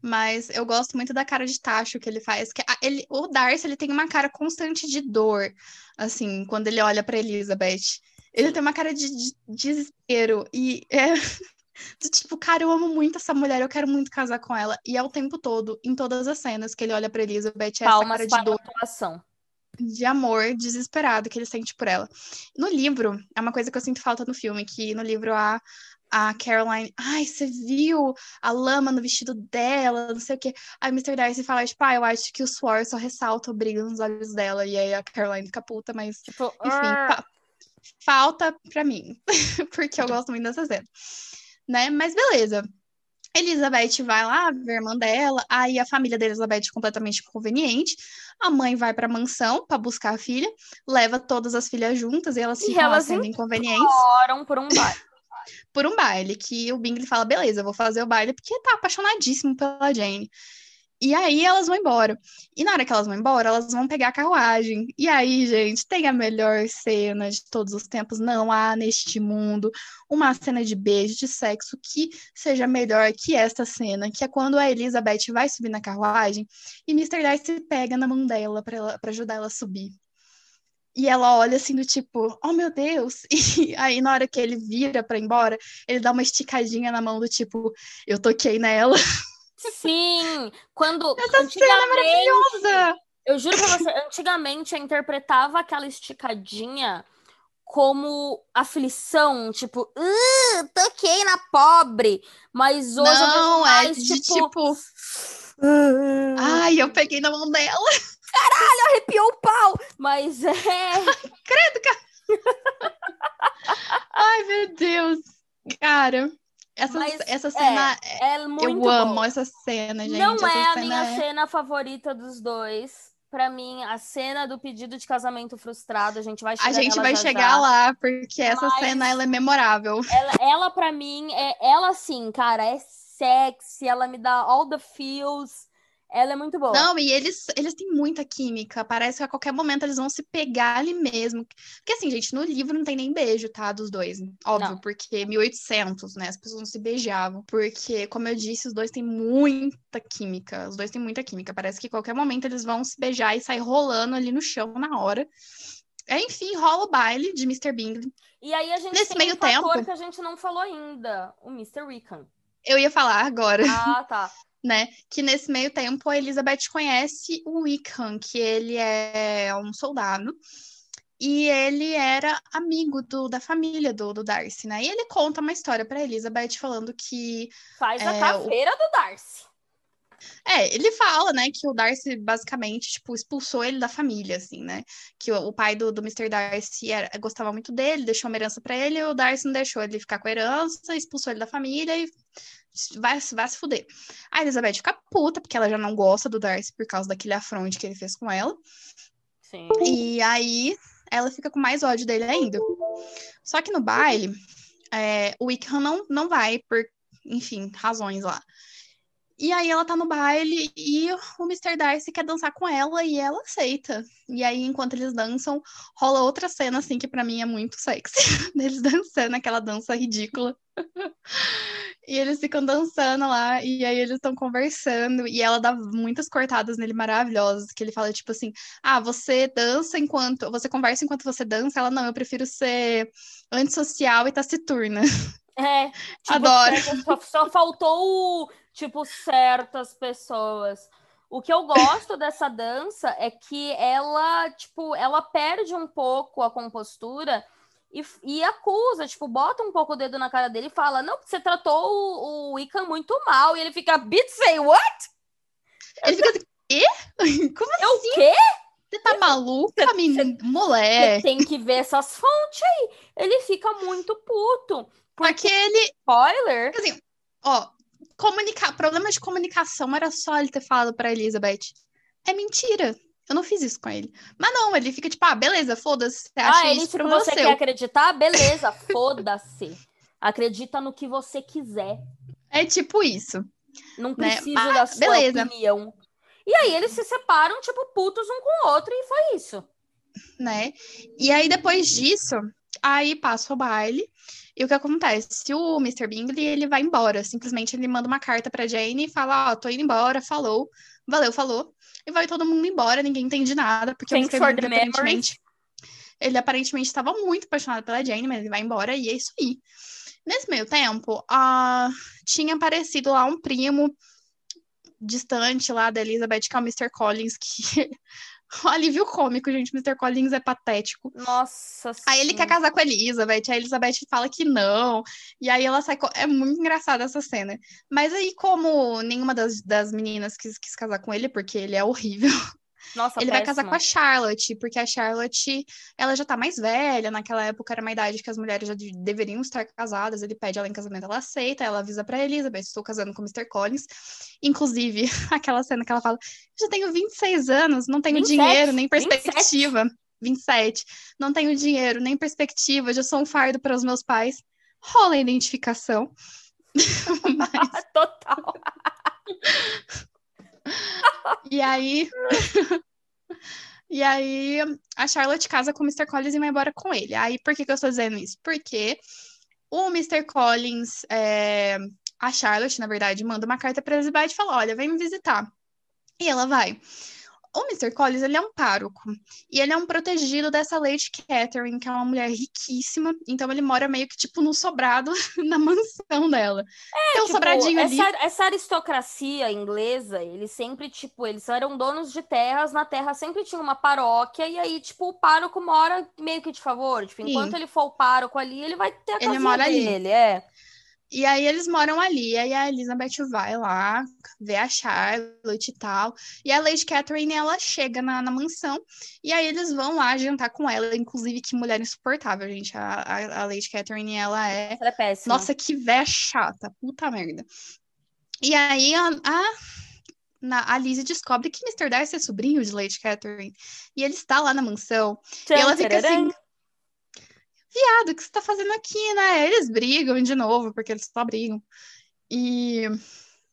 Mas eu gosto muito da cara de tacho que ele faz. Que ele, o Darcy, ele tem uma cara constante de dor, assim, quando ele olha pra Elizabeth. Ele tem uma cara de, de desespero. E é do tipo, cara, eu amo muito essa mulher, eu quero muito casar com ela. E é o tempo todo, em todas as cenas que ele olha pra Elizabeth, é essa Palmas cara de para dor, atuação. De amor desesperado que ele sente por ela. No livro, é uma coisa que eu sinto falta no filme, que no livro a, a Caroline, ai, você viu a lama no vestido dela, não sei o quê. Aí o Mr. Darcy fala, tipo, ah, eu acho que o suor só ressalta o brilho nos olhos dela. E aí a Caroline fica puta, mas Tipo, enfim, "Ah, fa- falta pra mim, porque eu gosto muito dessa cena, né? Mas beleza. Elizabeth vai lá ver a irmã dela, aí a família da Elizabeth é completamente inconveniente. A mãe vai pra mansão pra buscar a filha, leva todas as filhas juntas e elas E ficam elas sendo inconvenientes Oram por um bar. por um baile, que o Bingley fala, beleza, eu vou fazer o baile, porque tá apaixonadíssimo pela Jane. E aí elas vão embora. E na hora que elas vão embora, elas vão pegar a carruagem. E aí, gente, tem a melhor cena de todos os tempos. Não há neste mundo uma cena de beijo, de sexo que seja melhor que esta cena, que é quando a Elizabeth vai subir na carruagem e Mr. Darcy pega na mão dela pra ajudar ela a subir. E ela olha assim do tipo, oh meu Deus. E aí na hora que ele vira ir embora, ele dá uma esticadinha na mão do tipo, eu toquei nela. Sim, quando Essa cena é maravilhosa. eu juro pra você, antigamente eu interpretava aquela esticadinha como aflição, tipo, "Uh, toquei na pobre, mas hoje eu Não, é mais de tipo, tipo, "Uh, ai, eu peguei na mão dela. arrepiou o pau, mas é, Ai, meu Deus. Cara, essa, Mas, essa cena, é muito eu amo essa cena, gente. Não essa é a minha é- cena favorita dos dois. Pra mim, a cena do pedido de casamento frustrado, a gente vai chegar A gente vai já chegar já. lá, porque essa Mas- cena, ela é memorável. Ela, ela para mim, é ela sim, cara, é sexy, ela me dá all the feels. Ela é muito boa. Não, e eles, eles têm muita química. Parece que a qualquer momento eles vão se pegar ali mesmo. Porque assim, gente, no livro não tem nem beijo, tá? Dos dois. Óbvio, Não. porque 1800, né? As pessoas não se beijavam. Porque, como eu disse, os dois têm muita química. Os dois têm muita química. Parece que a qualquer momento eles vão se beijar e sair rolando ali no chão na hora. É, enfim, rola o baile de Mr. Bingley. E aí a gente Nesse tem meio um tempo- que a gente não falou ainda, o Mr. Wickham. Eu ia falar agora. Ah, tá. né? Que nesse meio tempo a Elizabeth conhece o Wickham, que ele é um soldado. E ele era amigo do, da família do, do Darcy, né? E ele conta uma história pra Elizabeth falando que. Faz a É, caveira do Darcy. É, ele fala, né, que o Darcy basicamente, tipo, expulsou ele da família, assim, né? Que o, o pai do, do Mr. Darcy era, gostava muito dele, deixou uma herança pra ele, e o Darcy não deixou ele ficar com a herança, expulsou ele da família e vai, vai se fuder. A Elizabeth fica puta, porque ela já não gosta do Darcy por causa daquele afronte que ele fez com ela. Sim. E aí ela fica com mais ódio dele ainda. Só que no baile, é, o Wickham não, não vai por, enfim, razões lá. E aí ela tá no baile e o Mr. Darcy quer dançar com ela e ela aceita. E aí, enquanto eles dançam, rola outra cena, assim, que pra mim é muito sexy. Deles dançando aquela dança ridícula. E eles ficam dançando lá, e aí eles estão conversando, e ela dá muitas cortadas nele maravilhosas, que ele fala, tipo assim, ah, você dança enquanto, você conversa enquanto você dança, ela, não, eu prefiro ser antissocial e taciturna. É, tipo, Adoro. Só, só faltou, tipo, certas pessoas. O que eu gosto dessa dança é que ela, tipo, ela perde um pouco a compostura e, e acusa, tipo, bota um pouco o dedo na cara dele e fala, não, você tratou o, o muito mal. E ele fica, bitch, say what? Ele fica assim, quê? Como Eu assim? o quê? Você tá maluca, menina? Você Mulher. tem que ver essas fontes aí. Ele fica muito puto. Porque ele, Spoiler. assim, ó, comunicar, problema de comunicação era só ele ter falado pra Elizabeth. É mentira. Eu não fiz isso com ele. Mas não, ele fica tipo, ah, beleza, foda-se, Ah, ele, isso se pro você você. quer acreditar, beleza, foda-se. Acredita no que você quiser. É tipo isso. Não Né? preciso Mas, da sua beleza. opinião. E aí eles se separam, tipo, putos um com o outro, e foi isso. né? E aí, depois disso, aí passa o baile. E o que acontece? O Mr. Bingley, ele vai embora. Simplesmente ele manda uma carta pra Jane e fala, ó, tô indo embora, falou. Valeu, falou. E vai todo mundo embora, ninguém entende nada, porque Thanks o Mr. Bingley aparentemente... Ele aparentemente estava muito apaixonado pela Jane, mas ele vai embora e é isso aí. Nesse meio tempo, ah, tinha aparecido lá um primo distante lá da Elizabeth, que é o Mr. Collins, que... o alívio cômico, gente. Mr. Collins é patético. Nossa Aí ele quer casar com a Elizabeth, a Elizabeth fala que não, e aí ela sai. É muito engraçada essa cena. Mas aí, como nenhuma das, das meninas quis, quis casar com ele, porque ele é horrível, Nossa, ele vai casar com a Charlotte, porque a Charlotte, ela já tá mais velha, naquela época era uma idade que as mulheres já de- deveriam estar casadas, ele pede ela em casamento, ela aceita, ela avisa pra Elizabeth, estou casando com o Mr. Collins. Inclusive, aquela cena que ela fala, já tenho 26 anos, não tenho 27, dinheiro, nem 27. perspectiva. 27. Não tenho dinheiro, nem perspectiva, já sou um fardo para os meus pais. Rola a identificação. Mas- Total. E aí. e aí, a Charlotte casa com o Mr. Collins e vai embora com ele. Aí, por que, que eu estou dizendo isso? Porque o Mr. Collins, é, a Charlotte, na verdade, manda uma carta para Elizabeth e fala: Olha, vem me visitar. E ela vai. O Mr. Collins, ele é um pároco. E ele é um protegido dessa Lady Catherine, que é uma mulher riquíssima. Então, ele mora meio que, tipo, no sobrado, na mansão dela. Tem um Tipo, sobradinho ali. essa, essa aristocracia inglesa, eles sempre, tipo, eles eram donos de terras, na terra sempre tinha uma paróquia, e aí, tipo, o pároco mora meio que de favor. Tipo, Sim. enquanto ele for o pároco ali, ele vai ter a Ele mora ali. dele, é. E aí eles moram ali, aí a Elizabeth vai lá ver a Charlotte e tal. E a Lady Catherine, ela chega na, na mansão, e aí eles vão lá jantar com ela. Inclusive, que mulher insuportável, gente. A, a, a Lady Catherine, ela é... Ela é péssima. Nossa, que véia chata, puta merda. E aí a, a, na, a Lizzie descobre que Mr. Darcy é sobrinho de Lady Catherine. E ele está lá na mansão. E ela fica assim, viado, o que você tá fazendo aqui, né? Eles brigam de novo, porque eles só brigam. E,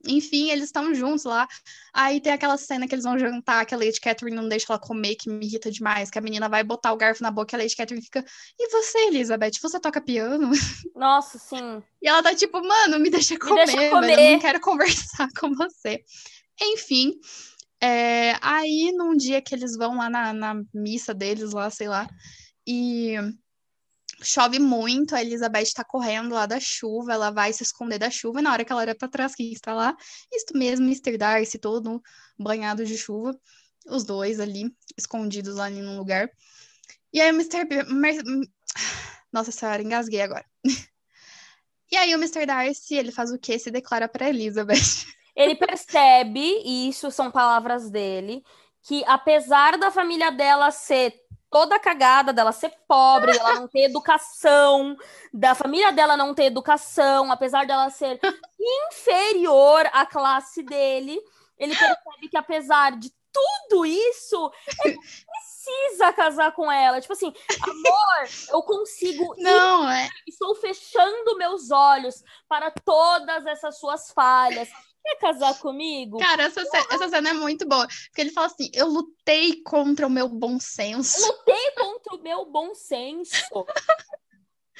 enfim, eles estão juntos lá. Aí tem aquela cena que eles vão jantar, que a Lady Catherine não deixa ela comer, que me irrita demais, que a menina vai botar o garfo na boca e a Lady Catherine fica, e você, Elizabeth, você toca piano? Nossa, sim. E ela tá tipo, mano, me deixa comer, deixa velho, comer. eu não quero conversar com você. Enfim, é, aí num dia que eles vão lá na, na missa deles, lá, sei lá, e chove muito, a Elizabeth tá correndo lá da chuva, ela vai se esconder da chuva, e na hora que ela olha pra trás, quem está lá? Isto mesmo, Mr. Darcy, todo banhado de chuva, os dois ali, escondidos lá ali num lugar. E aí o Mr. Mer- Nossa senhora, engasguei agora. E aí o Mr. Darcy, ele faz o quê? Se declara pra Elizabeth. Ele percebe, e isso são palavras dele, que apesar da família dela ser toda cagada, dela ser pobre, dela não ter educação, da família dela não ter educação, apesar dela ser inferior à classe dele, ele percebe que apesar de tudo isso, ele precisa casar com ela. Tipo assim, amor, eu consigo ir Não, é. Estou fechando meus olhos para todas essas suas falhas. Quer casar comigo? Cara, essa, ce- essa cena é muito boa. Porque ele fala assim: eu lutei contra o meu bom senso, Lutei contra o meu bom senso.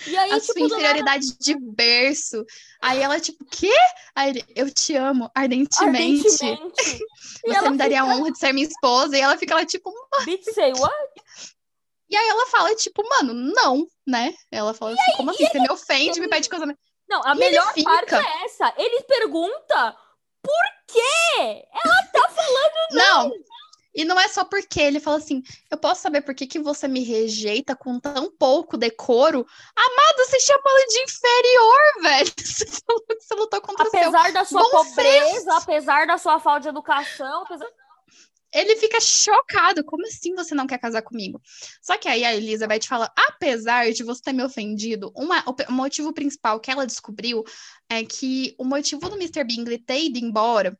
E aí, a tipo, sua do nada, inferioridade de berço. Aí ela, tipo, quê? Aí ele, eu te amo ardentemente. ardentemente. Você me daria a fica, honra de ser minha esposa. E ela fica lá, tipo, bitch, say what? e aí ela fala, tipo, mano, não, né? Ela fala assim, como assim? Você me ofende, me pede casamento. Não, a E ele melhor parte é essa. Ele pergunta por quê? Não. E não é só porque ele fala assim: eu posso saber por que, que você me rejeita com tão pouco decoro? Amado, você chama ela de inferior, velho. Você falou que você lutou contra o seu. Apesar da sua bom pobreza, senso. apesar da sua falta de educação, apesar... Ele fica chocado. Como assim você não quer casar comigo? Só que aí a Elizabeth fala: apesar de você ter me ofendido, uma- o, motivo principal que ela descobriu é que o motivo do Mr. Bingley ter ido embora.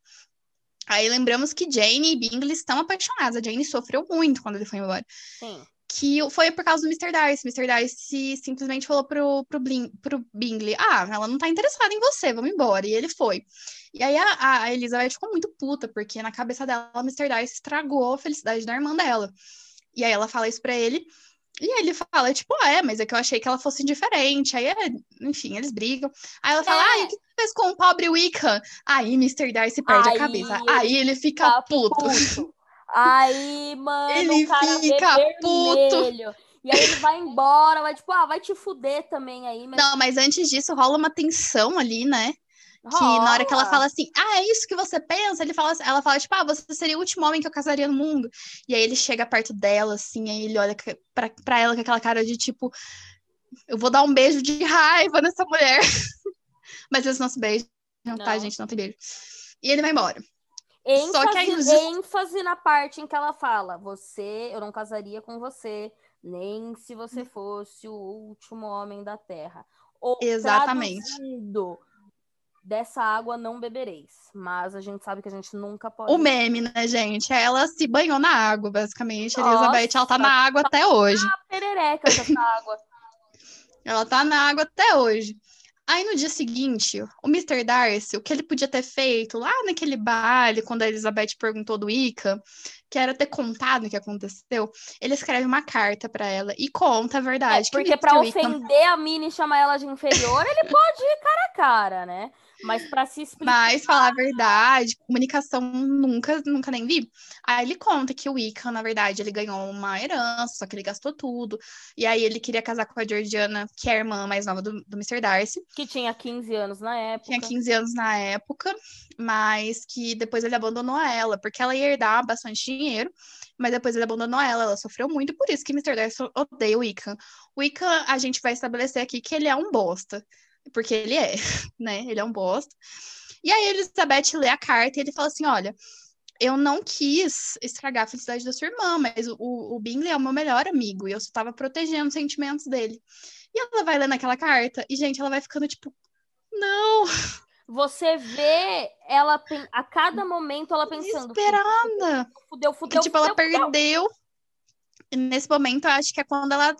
Aí lembramos que Jane e Bingley estão apaixonados. A Jane sofreu muito quando ele foi embora. Sim. Que foi por causa do Mr. Darcy. Mr. Darcy simplesmente falou pro, pro, Blin, pro Bingley: Ah, ela não tá interessada em você, vamos embora. E ele foi. E aí a, a Elizabeth ficou muito puta, porque na cabeça dela, o Mr. Darcy estragou a felicidade da irmã dela. E aí ela fala isso pra ele. E aí ele fala, tipo, ah, é, mas é que eu achei que ela fosse indiferente. Aí, é, enfim, eles brigam. Aí ela fala, é. ah, o que você fez com o pobre Wiccan? Aí Mr. Darcy perde aí, a cabeça. Aí ele fica puto. puto. Aí, mano, ele o cara fica puto. E aí ele vai embora, vai tipo, ah, vai te fuder também aí. Mas... Não, mas antes disso rola uma tensão ali, né? Que na hora que ela fala assim, ah, é isso que você pensa? Ele fala, ela fala, tipo, ah, você seria o último homem que eu casaria no mundo. E aí ele chega perto dela, assim, aí ele olha pra, pra ela com aquela cara de tipo, eu vou dar um beijo de raiva nessa mulher. Mas eles não se beijam, tá, não. tá, gente? Não tem beijo. E ele vai embora. Ênfase, aí... ênfase na parte em que ela fala: Você, eu não casaria com você, nem se você fosse o último homem da terra. Ou, Exatamente. Traduzido, dessa água não bebereis. Mas a gente sabe que a gente nunca pode. O meme, né, gente? Ela se banhou na água, basicamente. Nossa, Elizabeth, ela tá na água tá até hoje. perereca essa água. ela tá na água até hoje. Aí no dia seguinte, o Mr. Darcy, o que ele podia ter feito lá naquele baile, quando a Elizabeth perguntou do Ica, que era ter contado o que aconteceu, ele escreve uma carta para ela e conta a verdade. É, porque para ofender a Minnie e chamar ela de inferior, ele pode ir cara a cara, né? Mas para se explicar. Mas falar a verdade, comunicação nunca, nunca nem vi. Aí ele conta que o Wiccan, na verdade, ele ganhou uma herança, só que ele gastou tudo. E aí ele queria casar com a Georgiana, que é a irmã mais nova do, do Mr. Darcy. Que tinha 15 anos na época. Tinha 15 anos na época, mas que depois ele abandonou ela, porque ela ia herdar bastante dinheiro. Mas depois ele abandonou ela, ela sofreu muito, por isso que Mr. Darcy odeia o Wiccan. O Wiccan, a gente vai estabelecer aqui que ele é um bosta porque ele é, né? Ele é um bosta. E aí Elizabeth lê a carta e ele fala assim: olha, eu não quis estragar a felicidade da sua irmã, mas o, o Bingley é o meu melhor amigo e eu só tava protegendo os sentimentos dele. E ela vai lendo aquela carta e, gente, ela vai ficando tipo, não. Você vê ela a cada momento ela pensando. Desesperada. Fudeu, fudeu, que, tipo, fudeu, ela perdeu. E nesse momento, eu acho que é quando ela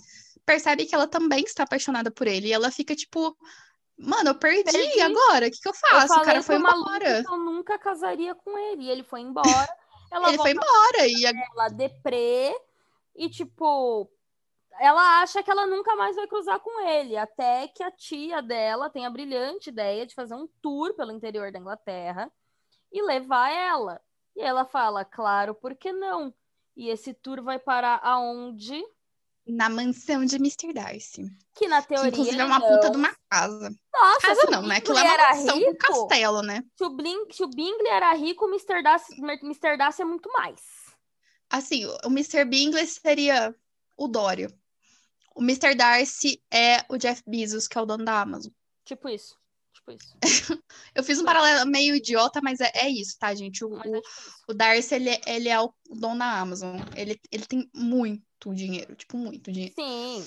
percebe que ela também está apaixonada por ele. E ela fica tipo, Mano, eu perdi, perdi. agora? O que, que eu faço? Eu o cara foi embora. eu nunca casaria com ele. E ele foi embora. Ele foi embora. E ela deprê. E, tipo, ela acha que ela nunca mais vai cruzar com ele. Até que a tia dela tem a brilhante ideia de fazer um tour pelo interior da Inglaterra e levar ela. E ela fala, claro, por que não? E esse tour vai parar aonde? Na mansão de Mr. Darcy. Que na teoria. Que, inclusive é uma não. puta de uma casa. Nossa, casa não, né? Aquilo é uma mansão rico, com castelo, né? Se o, Blink, se o Bingley era rico, o Mr. Darcy, Mr. Darcy é muito mais. Assim, o Mr. Bingley seria o Dório. O Mr. Darcy é o Jeff Bezos, que é o dono da Amazon. Tipo isso. Tipo isso. eu fiz um paralelo meio idiota, mas é, é isso, tá, gente? O, o, é tipo o, Darcy, ele, ele é o dono da Amazon. Ele, ele tem muito dinheiro, tipo, muito dinheiro. Sim.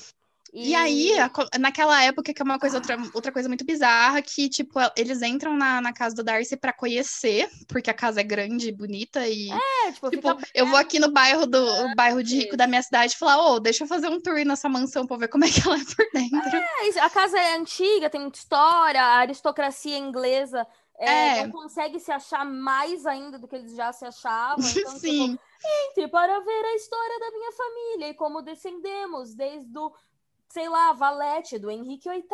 E, e aí, naquela época, que é uma coisa, outra, outra coisa muito bizarra, que, tipo, eles entram na, na casa do Darcy para conhecer, porque a casa é grande, bonita, e. É, tipo, tipo eu vou aqui no bairro do bairro de rico da minha cidade e falar, ô, oh, deixa eu fazer um tour nessa mansão pra ver como é que ela é por dentro. É, a casa é antiga, tem muita história, a aristocracia inglesa é, é. não consegue se achar mais ainda do que eles já se achavam. Então, tipo, Sim. Tipo, entre para ver a história da minha família e como descendemos desde o, sei lá, Valete, do Henrique VIII.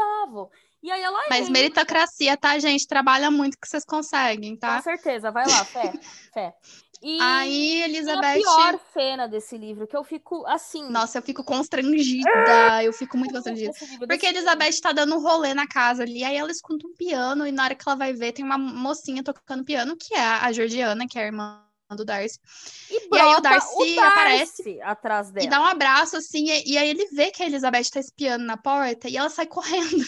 E aí ela Mas meritocracia, tá, gente? Trabalha muito que vocês conseguem, tá? Com certeza, vai lá, fé, fé. E aí, Elizabeth. a pior cena desse livro, que eu fico assim. Nossa, eu fico constrangida. Eu fico muito constrangida. Porque a Elizabeth tá dando um rolê na casa ali. Aí ela escuta um piano, e na hora que ela vai ver, tem uma mocinha tocando piano, que é a Georgiana, que é a irmã do Darcy. E, e aí o Darcy, o Darcy, aparece atrás dela. E dá um abraço, assim, e, e, aí ele vê que a Elizabeth tá espiando na porta e ela sai correndo.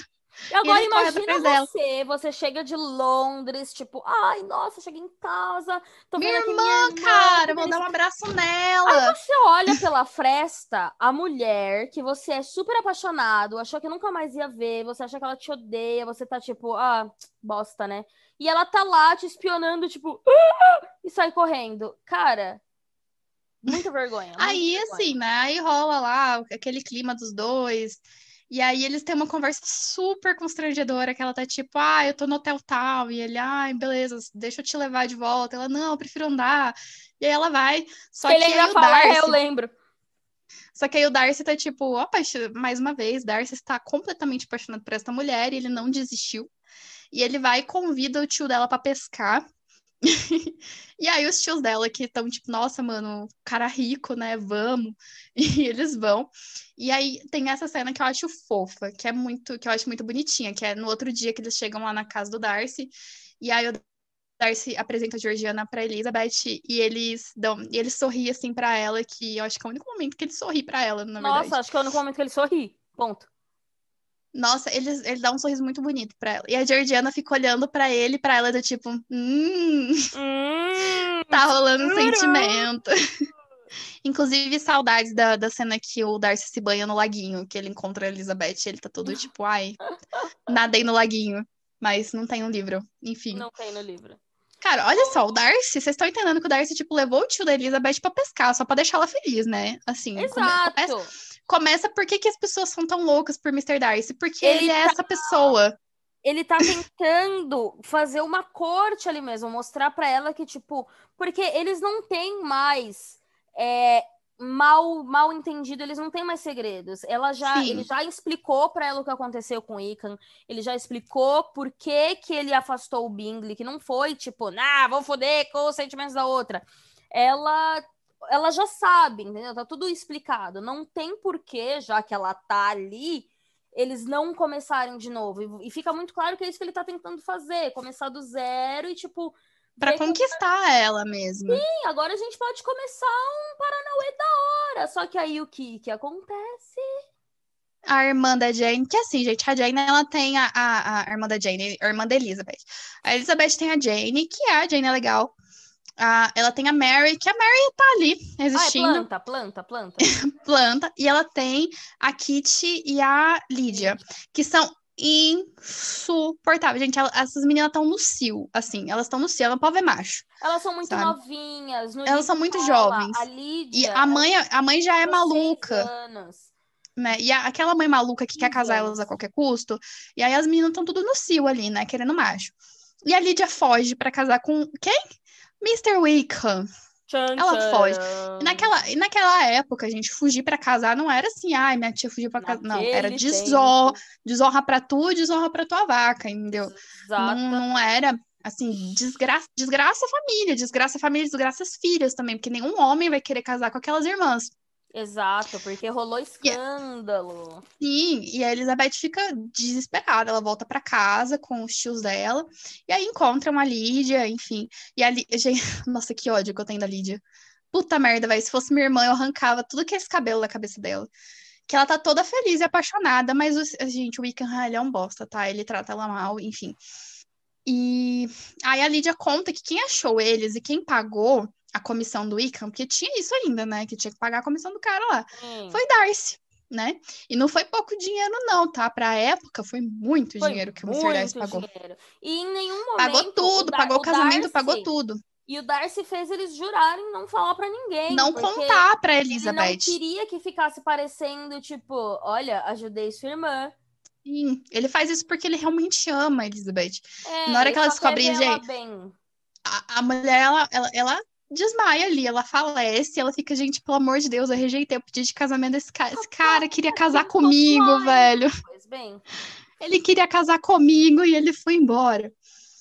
Agora imagina você, você chega de Londres, tipo, ai, nossa, cheguei em casa, tô minha vendo irmã, minha irmã, cara, vou dar um abraço nela. Aí você olha pela fresta, a mulher que você é super apaixonado, achou que nunca mais ia ver, você acha que ela te odeia, você tá tipo, ah, bosta, né? E ela tá lá te espionando, tipo, ah! e sai correndo. Cara, Muita vergonha. muita Aí, vergonha. assim, né? Aí rola lá aquele clima dos dois. E aí eles têm uma conversa super constrangedora, que ela tá tipo, ah, eu tô no hotel tal. E ele, ai, beleza, deixa eu te levar de volta. Ela, não, eu prefiro andar. E aí ela vai. Só ele que ainda aí o fala, "É, Darcy. eu lembro. Só que aí o Darcy tá tipo, paixão- mais uma vez, Darcy está completamente apaixonado por essa mulher e ele não desistiu. E ele vai e convida o tio dela pra pescar. E aí os tios dela que estão tipo, nossa, mano, cara rico, né? Vamos. E eles vão. E aí tem essa cena que eu acho fofa, que é muito, que eu acho muito bonitinha, que é no outro dia que eles chegam lá na casa do Darcy. E aí o Darcy apresenta a Georgiana pra Elizabeth e eles dão, e ele sorri assim pra ela, que eu acho que é o único momento que ele sorri pra ela, na Nossa, verdade. acho que é o único momento que ele sorri. Ponto. Nossa, ele, ele dá um sorriso muito bonito pra ela. E a Georgiana fica olhando pra ele, pra ela do tipo, hum, Hum, tá rolando um sentimento. Inclusive, saudades da, da cena que o Darcy se banha no laguinho, que ele encontra a Elizabeth. Ele tá todo tipo, ai, nadei no laguinho. Mas não tem no livro. Enfim. não tem no livro. Cara, olha só, o Darcy, vocês estão entendendo que o Darcy, tipo, levou o tio da Elizabeth pra pescar, só pra deixar ela feliz, né? Assim, come- Exato. começa, começa por que, que as pessoas são tão loucas por Mr. Darcy? Porque Ele ele, é tá- essa pessoa. Ele tá tentando fazer uma corte ali mesmo, mostrar pra ela que, tipo, porque eles não têm mais é, mal, mal entendido, eles não têm mais segredos. Ela já, Sim. ele já explicou pra ela o que aconteceu com o Ethan, ele já explicou por que que ele afastou o Bingley, que não foi tipo, ah, vou foder com os sentimentos da outra. Ela ela já sabe, entendeu? Tá tudo explicado. Não tem porquê, já que ela tá ali, eles não começarem de novo. E, e fica muito claro que é isso que ele tá tentando fazer, começar do zero e tipo, que, conquistar ela mesmo. "Ih, agora a gente pode começar um Paranauê da hora. Só que aí o que que acontece? A irmã da Jane, que assim, gente, a Jane, ela tem a, a, a irmã da Jane, a irmã da Elizabeth. A Elizabeth tem a Jane, que é a Jane é legal. Ah, ela tem a Mary, que a Mary tá ali, Ah, é existindo, planta, planta, planta. planta. E ela tem a Kitty e a Lídia, que são insuportáveis. Gente, ela- essas meninas estão no cio, assim, elas estão no cio, ela não pode ver macho. Elas são muito Sabe? novinhas. no Elas são muito jovens. A E Lídia, a mãe, a mãe já é maluca. anos. né? E a- aquela mãe maluca que quer 15 casar elas a qualquer custo. E aí as meninas estão tudo no cio ali, né? Querendo macho. E a Lídia foge pra casar com quem? Mr. Wickham. Tchan, Ela foge. tcharam. E naquela, e naquela época, gente, fugir pra casar não era assim, ai, minha tia fugiu pra casar. Não, era Naquele desonra, pra tu, desonra pra tua vaca, entendeu? Não, não era assim, desgraça, desgraça a família, desgraça a família, desgraça as filhas também, porque nenhum homem vai querer casar com aquelas irmãs. Exato, porque rolou escândalo. Sim, e a Elizabeth fica desesperada. Ela volta pra casa com os tios dela. E aí encontram a Lídia, enfim. E a Lídia. Nossa, que ódio que eu tenho da Lídia. Puta merda, velho. Se fosse minha irmã, eu arrancava tudo que é esse cabelo da cabeça dela. Que ela tá toda feliz e apaixonada, mas, o- gente, o Wickham, ele é um bosta, tá? Ele trata ela mal, enfim. E aí a Lídia conta que quem achou eles e quem pagou a comissão do Wickham, porque tinha isso ainda, né? Que tinha que pagar a comissão do cara lá Sim. foi Darcy, né? E não foi pouco dinheiro, não, tá? Pra época, foi muito Foi dinheiro que o Mr. Darcy pagou. dinheiro. E em nenhum momento. Pagou tudo, o pagou o casamento, Darcy- pagou tudo. E o Darcy fez eles jurarem não falar pra ninguém. Não contar pra Ele não Elizabeth. queria que ficasse parecendo, tipo, olha, ajudei sua irmã. Sim, ele faz isso porque ele realmente ama a Elizabeth. É, Na hora que ela descobre, gente, bem. A, a mulher, ela, ela, ela desmaia ali, ela falece, ela fica, gente, pelo amor de Deus, eu rejeitei o pedido de casamento desse cara. Esse cara queria casar comigo, velho. Pois bem. Ele queria casar comigo e ele foi embora.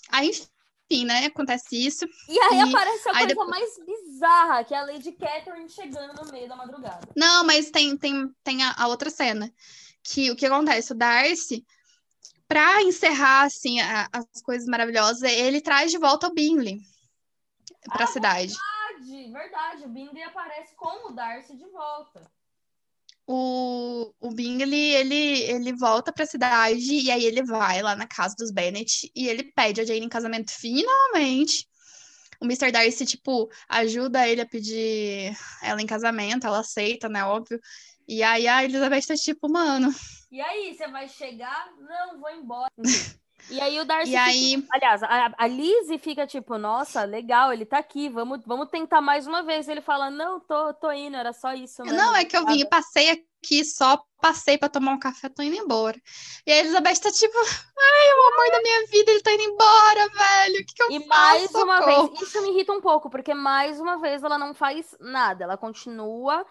Aí, enfim, né? Acontece isso. E aí E aparece a aí coisa depois- mais bizarra, que é a Lady Catherine chegando no meio da madrugada. Não, mas tem, tem, tem a, a outra cena. Que o que acontece? O Darcy, pra encerrar, assim, a- as coisas maravilhosas, ele traz de volta o Bingley pra cidade. Verdade, verdade. O Bingley aparece com o Darcy de volta. O, o Bingley, ele, ele volta pra cidade e aí ele vai lá na casa dos Bennet e ele pede a Jane em casamento finalmente. O Mr. Darcy, tipo, ajuda ele a pedir ela em casamento, ela aceita, né? Óbvio. E aí a Elizabeth tá tipo, mano, E aí, você vai chegar? Não, vou embora. E aí o Darcy. E aí... Fica... Aliás, a, a Lizzie fica tipo, nossa, legal, ele tá aqui, vamos, vamos tentar mais uma vez. Ele fala, não, tô, tô indo, era só isso. Mesmo. Não, é que eu vim e passei aqui só passei para tomar um café, tô indo embora. E a Elizabeth tá tipo, ai, o amor da minha vida, ele tá indo embora, velho. O que, que eu e faço? mais uma Socorro. vez, isso me irrita um pouco, porque mais uma vez ela não faz nada, ela continua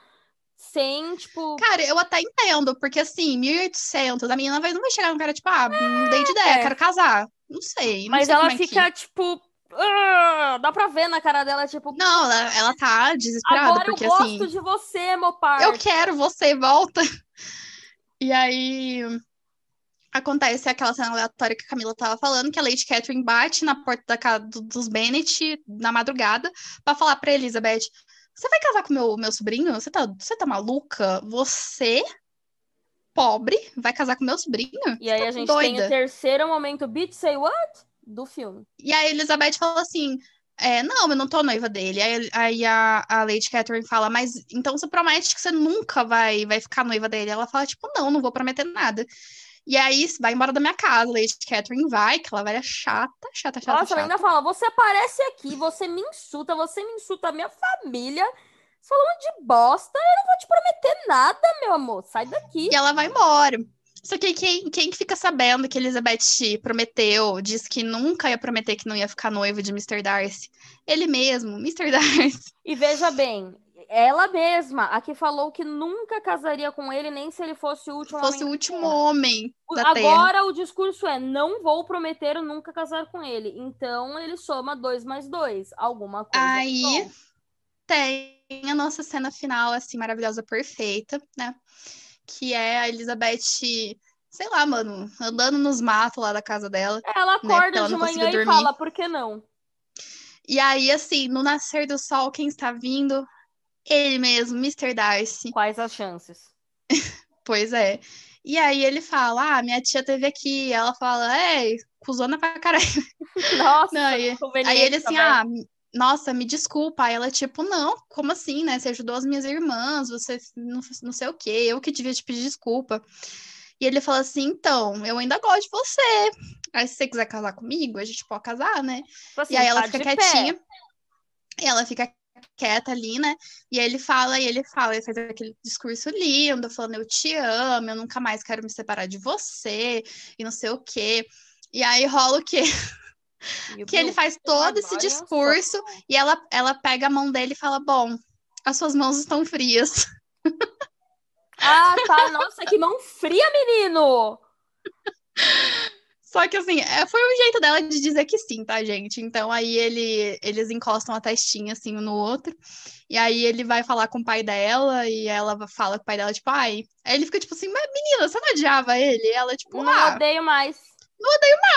sem, tipo. Cara, eu até entendo, porque assim, 1800, a menina vai, não vai chegar no cara, tipo, ah, mudei de ideia, É. quero casar. Não sei. Não Mas sei ela é que- fica, tipo. "Ah", dá pra ver na cara dela, tipo. Não, ela, ela tá desesperada, Agora porque eu gosto assim. de você, meu pai. eu quero você, volta. E aí acontece aquela cena aleatória que a Camila tava falando, que a Lady Catherine bate na porta da casa do- dos Bennet na madrugada pra falar pra Elizabeth: Você vai casar com meu, meu sobrinho? Você tá, você tá maluca? Você, pobre, vai casar com meu sobrinho? E aí Você a tá gente tem doida? o terceiro momento Bitch Say What? Do filme. E aí a Elizabeth fala assim: é, não, eu não tô noiva dele. Aí, aí a, a Lady Catherine fala, mas então você promete que você nunca vai, vai ficar noiva dele? Ela fala, tipo, não, não vou prometer nada. E aí vai embora da minha casa. Lady Catherine vai, aquela velha chata, chata, chata, Nossa, ela chata. ainda fala: você aparece aqui, você me insulta, você me insulta a minha família. Falando de bosta, eu não vou te prometer nada, meu amor. Sai daqui. E ela vai embora. Só que quem, quem que fica sabendo que Elizabeth prometeu, disse que nunca ia prometer que não ia ficar noiva de Mr. Darcy? Ele mesmo, Mr. Darcy. E veja bem, ela mesma, a que falou que nunca casaria com ele, nem se ele fosse o último fosse o homem último da Terra. homem O- da Terra. Agora o discurso é: não vou prometer nunca casar com ele. Então ele soma dois mais dois. Alguma coisa. Aí- tem a nossa cena final, assim, maravilhosa, perfeita, né? Que é a Elizabeth, sei lá, mano, andando nos matos lá da casa dela. Ela porque acorda ela de manhã e fala: por que não? E aí, assim, no nascer do sol, quem está vindo? Ele mesmo, Mr. Darcy. Quais as chances? Pois é. E aí ele fala: Ah, minha tia teve aqui. Ela fala: É, cuzona pra caralho. Nossa, Não, aí- Aí ele assim, também. ah, nossa, me desculpa. Aí ela, tipo, não, como assim, né? Você ajudou as minhas irmãs, você não, não sei o quê, eu que devia te pedir desculpa. E ele fala assim, então, eu ainda gosto de você. Aí se você quiser casar comigo, a gente pode casar, né? Tipo assim, E aí ela tá fica de pé. quietinha. E ela fica quieta ali, né? E aí ele fala, e ele fala, ele faz aquele discurso lindo, falando, eu te amo, eu nunca mais quero me separar de você, e não sei o quê. E aí rola o quê? Que ele faz todo esse discurso e ela, ela pega a mão dele e fala: Bom, as suas mãos estão frias. Ah, tá. Nossa, que mão fria, menino! Só que assim, é, foi um jeito dela de dizer que sim, tá, gente? Então aí ele, eles encostam a testinha assim um no outro. E aí ele vai falar com o pai dela e ela fala com o pai dela, tipo, ai. Aí ele fica tipo assim, mas menina, você não odiava ele? E ela, tipo, Não ah, odeio mais.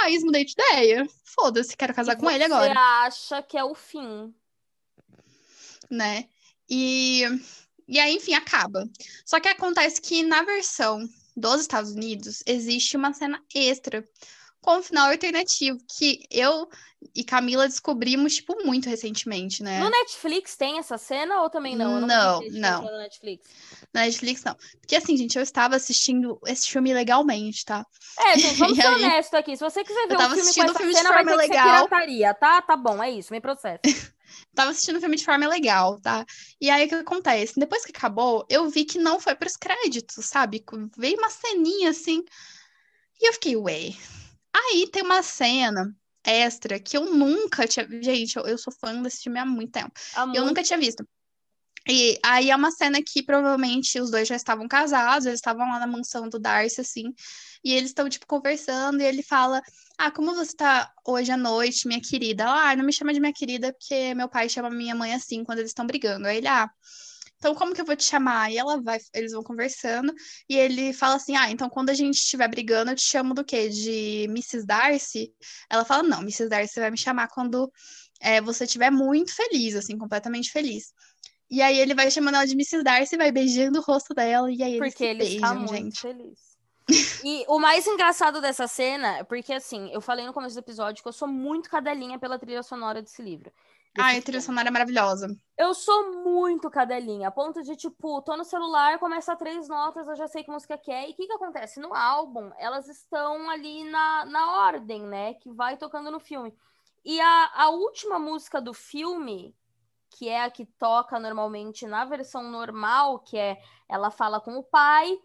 mas mudei de ideia. Foda-se, quero casar E com ele você agora. acha que é o fim. né? E, e aí, enfim, acaba. Só que acontece que na versão dos Estados Unidos existe uma cena extra com um final alternativo que eu e Camila descobrimos, tipo, muito recentemente, né? No Netflix tem essa cena ou também não? Eu Não, não. tinha No Netflix. Na Netflix, não. Porque assim, gente, eu estava assistindo esse filme legalmente, tá? É, gente, vamos ser aí? honestos aqui. Se você quiser ver Eu um tava filme com assistindo essa o filme de cena, vai forma ter que ser legal. pirataria, tá? Tá bom, é isso, me processa. Tava assistindo o filme de forma legal, tá? E aí o que acontece? Depois que acabou, eu vi que não foi pros créditos, sabe? Veio uma ceninha assim. E eu fiquei, ué. Aí tem uma cena extra que eu nunca tinha. Gente, eu, eu sou fã desse filme há muito tempo. Há Eu muito- nunca tinha visto. E aí é uma cena que provavelmente os dois já estavam casados, eles estavam lá na mansão do Darcy, assim, e eles estão, tipo, conversando, e ele fala: Ah, como você tá hoje à noite, minha querida? Ela, ah, não me chama de minha querida, porque meu pai chama minha mãe assim quando eles estão brigando. Aí ele, ah, então como que eu vou te chamar? E ela vai, eles vão conversando, e ele fala assim: Ah, então quando a gente estiver brigando, eu te chamo do quê? De Mrs. Darcy? Ela fala: Não, Mrs. Darcy vai me chamar quando é, você estiver muito feliz, assim, completamente feliz. E aí ele vai chamando ela de Mrs. Darcy, vai beijando o rosto dela, e aí eles Porque se ele está beijam, muito gente. feliz. E o mais engraçado dessa cena é porque, assim, eu falei no começo do episódio que eu sou muito cadelinha pela trilha sonora desse livro. Ai, a trilha sonora é maravilhosa. Eu sou muito cadelinha, a ponto de, tipo, tô no celular, começa três notas, eu já sei que música que é. E o que que acontece? No álbum, elas estão ali na, na ordem, né? Que vai tocando no filme. E a, a última música do filme, que é a que toca normalmente na versão normal, que é ela fala com o pai,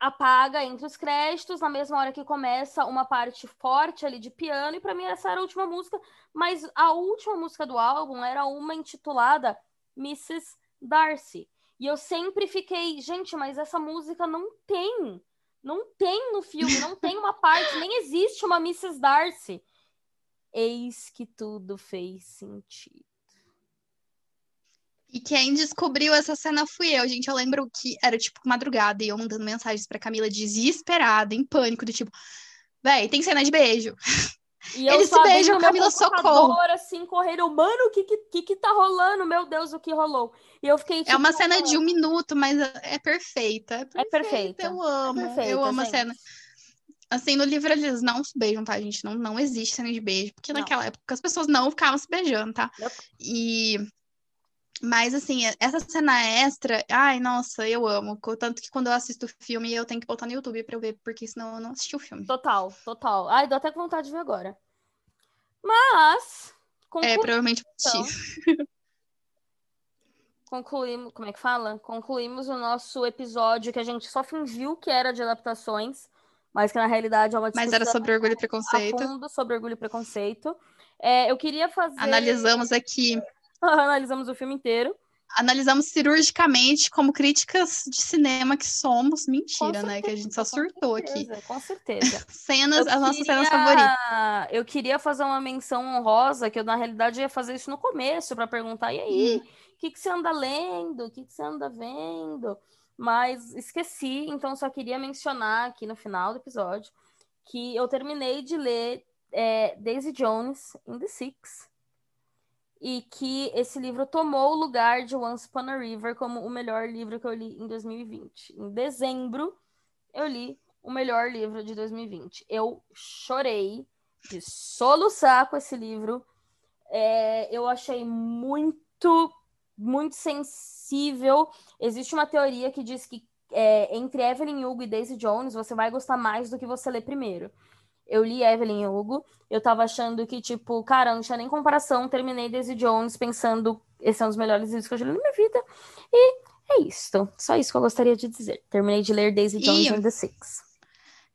apaga entre os créditos, na mesma hora que começa uma parte forte ali de piano, e para mim essa era a última música, mas a última música do álbum era uma intitulada Mrs. Darcy. E eu sempre fiquei, gente, mas essa música não tem. Não tem no filme, não tem uma parte, nem existe uma Mrs. Darcy. Eis que tudo fez sentido. E quem descobriu essa cena fui eu, gente. Eu lembro que era tipo madrugada e eu mandando mensagens pra Camila desesperada, em pânico, do tipo, véi, tem cena de beijo. E eu Eles se beijam, Camila, socorro. assim, correram. Mano, o que, que que tá rolando? Meu Deus, o que rolou? E eu fiquei tipo, É uma cena de um minuto, mas é perfeita. É perfeita. É perfeita. Eu amo. É perfeita, eu amo gente. a cena. Assim, no livro eles não se beijam, tá, gente? Não, não existe cena de beijo, porque Não. naquela época as pessoas não ficavam se beijando, tá? E. Mas, assim, essa cena extra, ai, nossa, eu amo. Tanto que quando eu assisto o filme, eu tenho que botar no YouTube pra eu ver, porque senão eu não assisti o filme. Total, total. Ai, dou até vontade de ver agora. Mas, É, provavelmente então, concluímos, como é que fala? Concluímos o nosso episódio que a gente só fingiu que era de adaptações, mas que na realidade é uma Mas discussão era sobre orgulho e a preconceito. fundo sobre orgulho e preconceito. É, eu queria fazer. Analisamos aqui, Analisamos o filme inteiro. analisamos cirurgicamente como críticas de cinema que somos. Mentira, Com né? Que a gente só certeza, surtou aqui. certeza, Com certeza. Cenas, Eu as nossas cenas favoritas. Eu queria fazer uma menção honrosa, que eu, na realidade, ia fazer isso no começo, para perguntar, e aí, Hum. o que, que você anda lendo? O que, que você anda vendo? Mas esqueci, então só queria mencionar aqui no final do episódio que eu terminei de ler é, Daisy Jones in the Six e que esse livro tomou o lugar de Once Upon a River como o melhor livro que eu li em 2020. Em dezembro, eu li o melhor livro de 2020. Eu chorei de soluçar com esse livro. É, eu achei muito, muito sensível. Existe uma teoria que diz que é, entre Evelyn Hugo e Daisy Jones, você vai gostar mais do que você lê primeiro. Eu li Evelyn Hugo, eu tava achando que, tipo, cara, não tinha nem comparação. Terminei Daisy Jones pensando, esse é um dos melhores livros que eu já li na minha vida. E é isso. Só isso que eu gostaria de dizer. Terminei de ler Daisy Jones E- and the Six.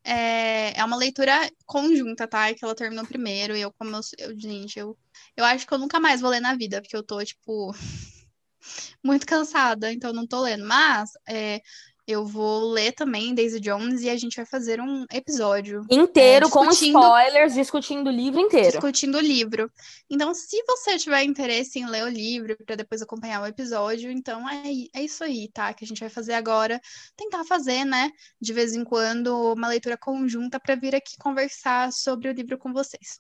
É, é uma leitura conjunta, tá? Que ela terminou primeiro. E eu, como eu, eu- gente, eu, eu acho que eu nunca mais vou ler na vida, porque eu tô, tipo, muito cansada, então não tô lendo. Mas é, eu vou ler também Daisy Jones e a gente vai fazer um episódio Inteiro, com discutindo- spoilers, discutindo o livro inteiro. discutindo o livro. Então, se você tiver interesse em ler o livro para depois acompanhar o episódio, então é, é isso aí, tá? Que a gente vai fazer agora. Tentar fazer, né? De vez em quando, uma leitura conjunta para vir aqui conversar sobre o livro com vocês.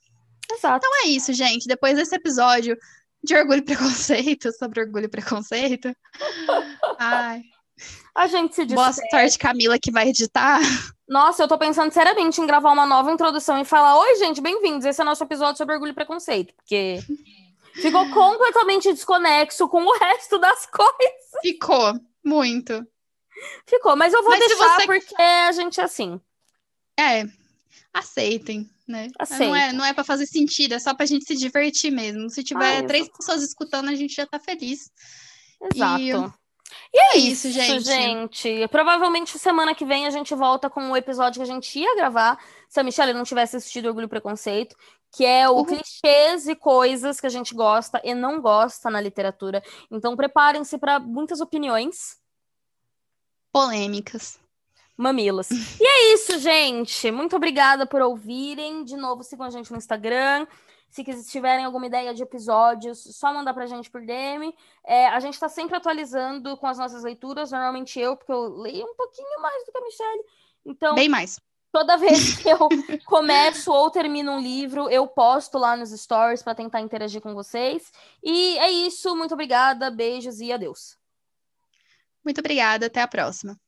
Exato. Então é isso, gente. Depois desse episódio de Orgulho e Preconceito, sobre Orgulho e Preconceito. Ai, A gente se boa despede. sorte, Camila, que vai editar. Nossa, eu tô pensando seriamente em gravar uma nova introdução e falar: Oi, gente, bem-vindos. Esse é o nosso episódio sobre orgulho e preconceito. Porque ficou completamente desconexo com o resto das coisas. Ficou muito. Ficou, mas eu vou Mas deixar você- porque a gente é assim. É, aceitem, né? Não é, Aceitem. não é para fazer sentido, é só pra gente se divertir mesmo. Se tiver Ah, três pessoas escutando, a gente já tá feliz. Exato. É Isso, isso, gente. gente. Provavelmente semana que vem a gente volta com o episódio que a gente ia gravar se a Michelle não tivesse assistido Orgulho e Preconceito, que é o Uhum. clichês e coisas que a gente gosta e não gosta na literatura. Então preparem-se para muitas opiniões. Polêmicas. Mamilos. E é isso, gente. Muito obrigada por ouvirem. De novo, sigam a gente no Instagram. Se tiverem alguma ideia de episódios, só mandar pra gente por DM. É, a gente tá sempre atualizando com as nossas leituras. Normalmente eu, porque eu leio um pouquinho mais do que a Michelle. Então, Bem mais. toda vez que eu começo ou termino um livro, eu posto lá nos stories pra tentar interagir com vocês. E é isso. Muito obrigada. Beijos e adeus. Muito obrigada, até a próxima.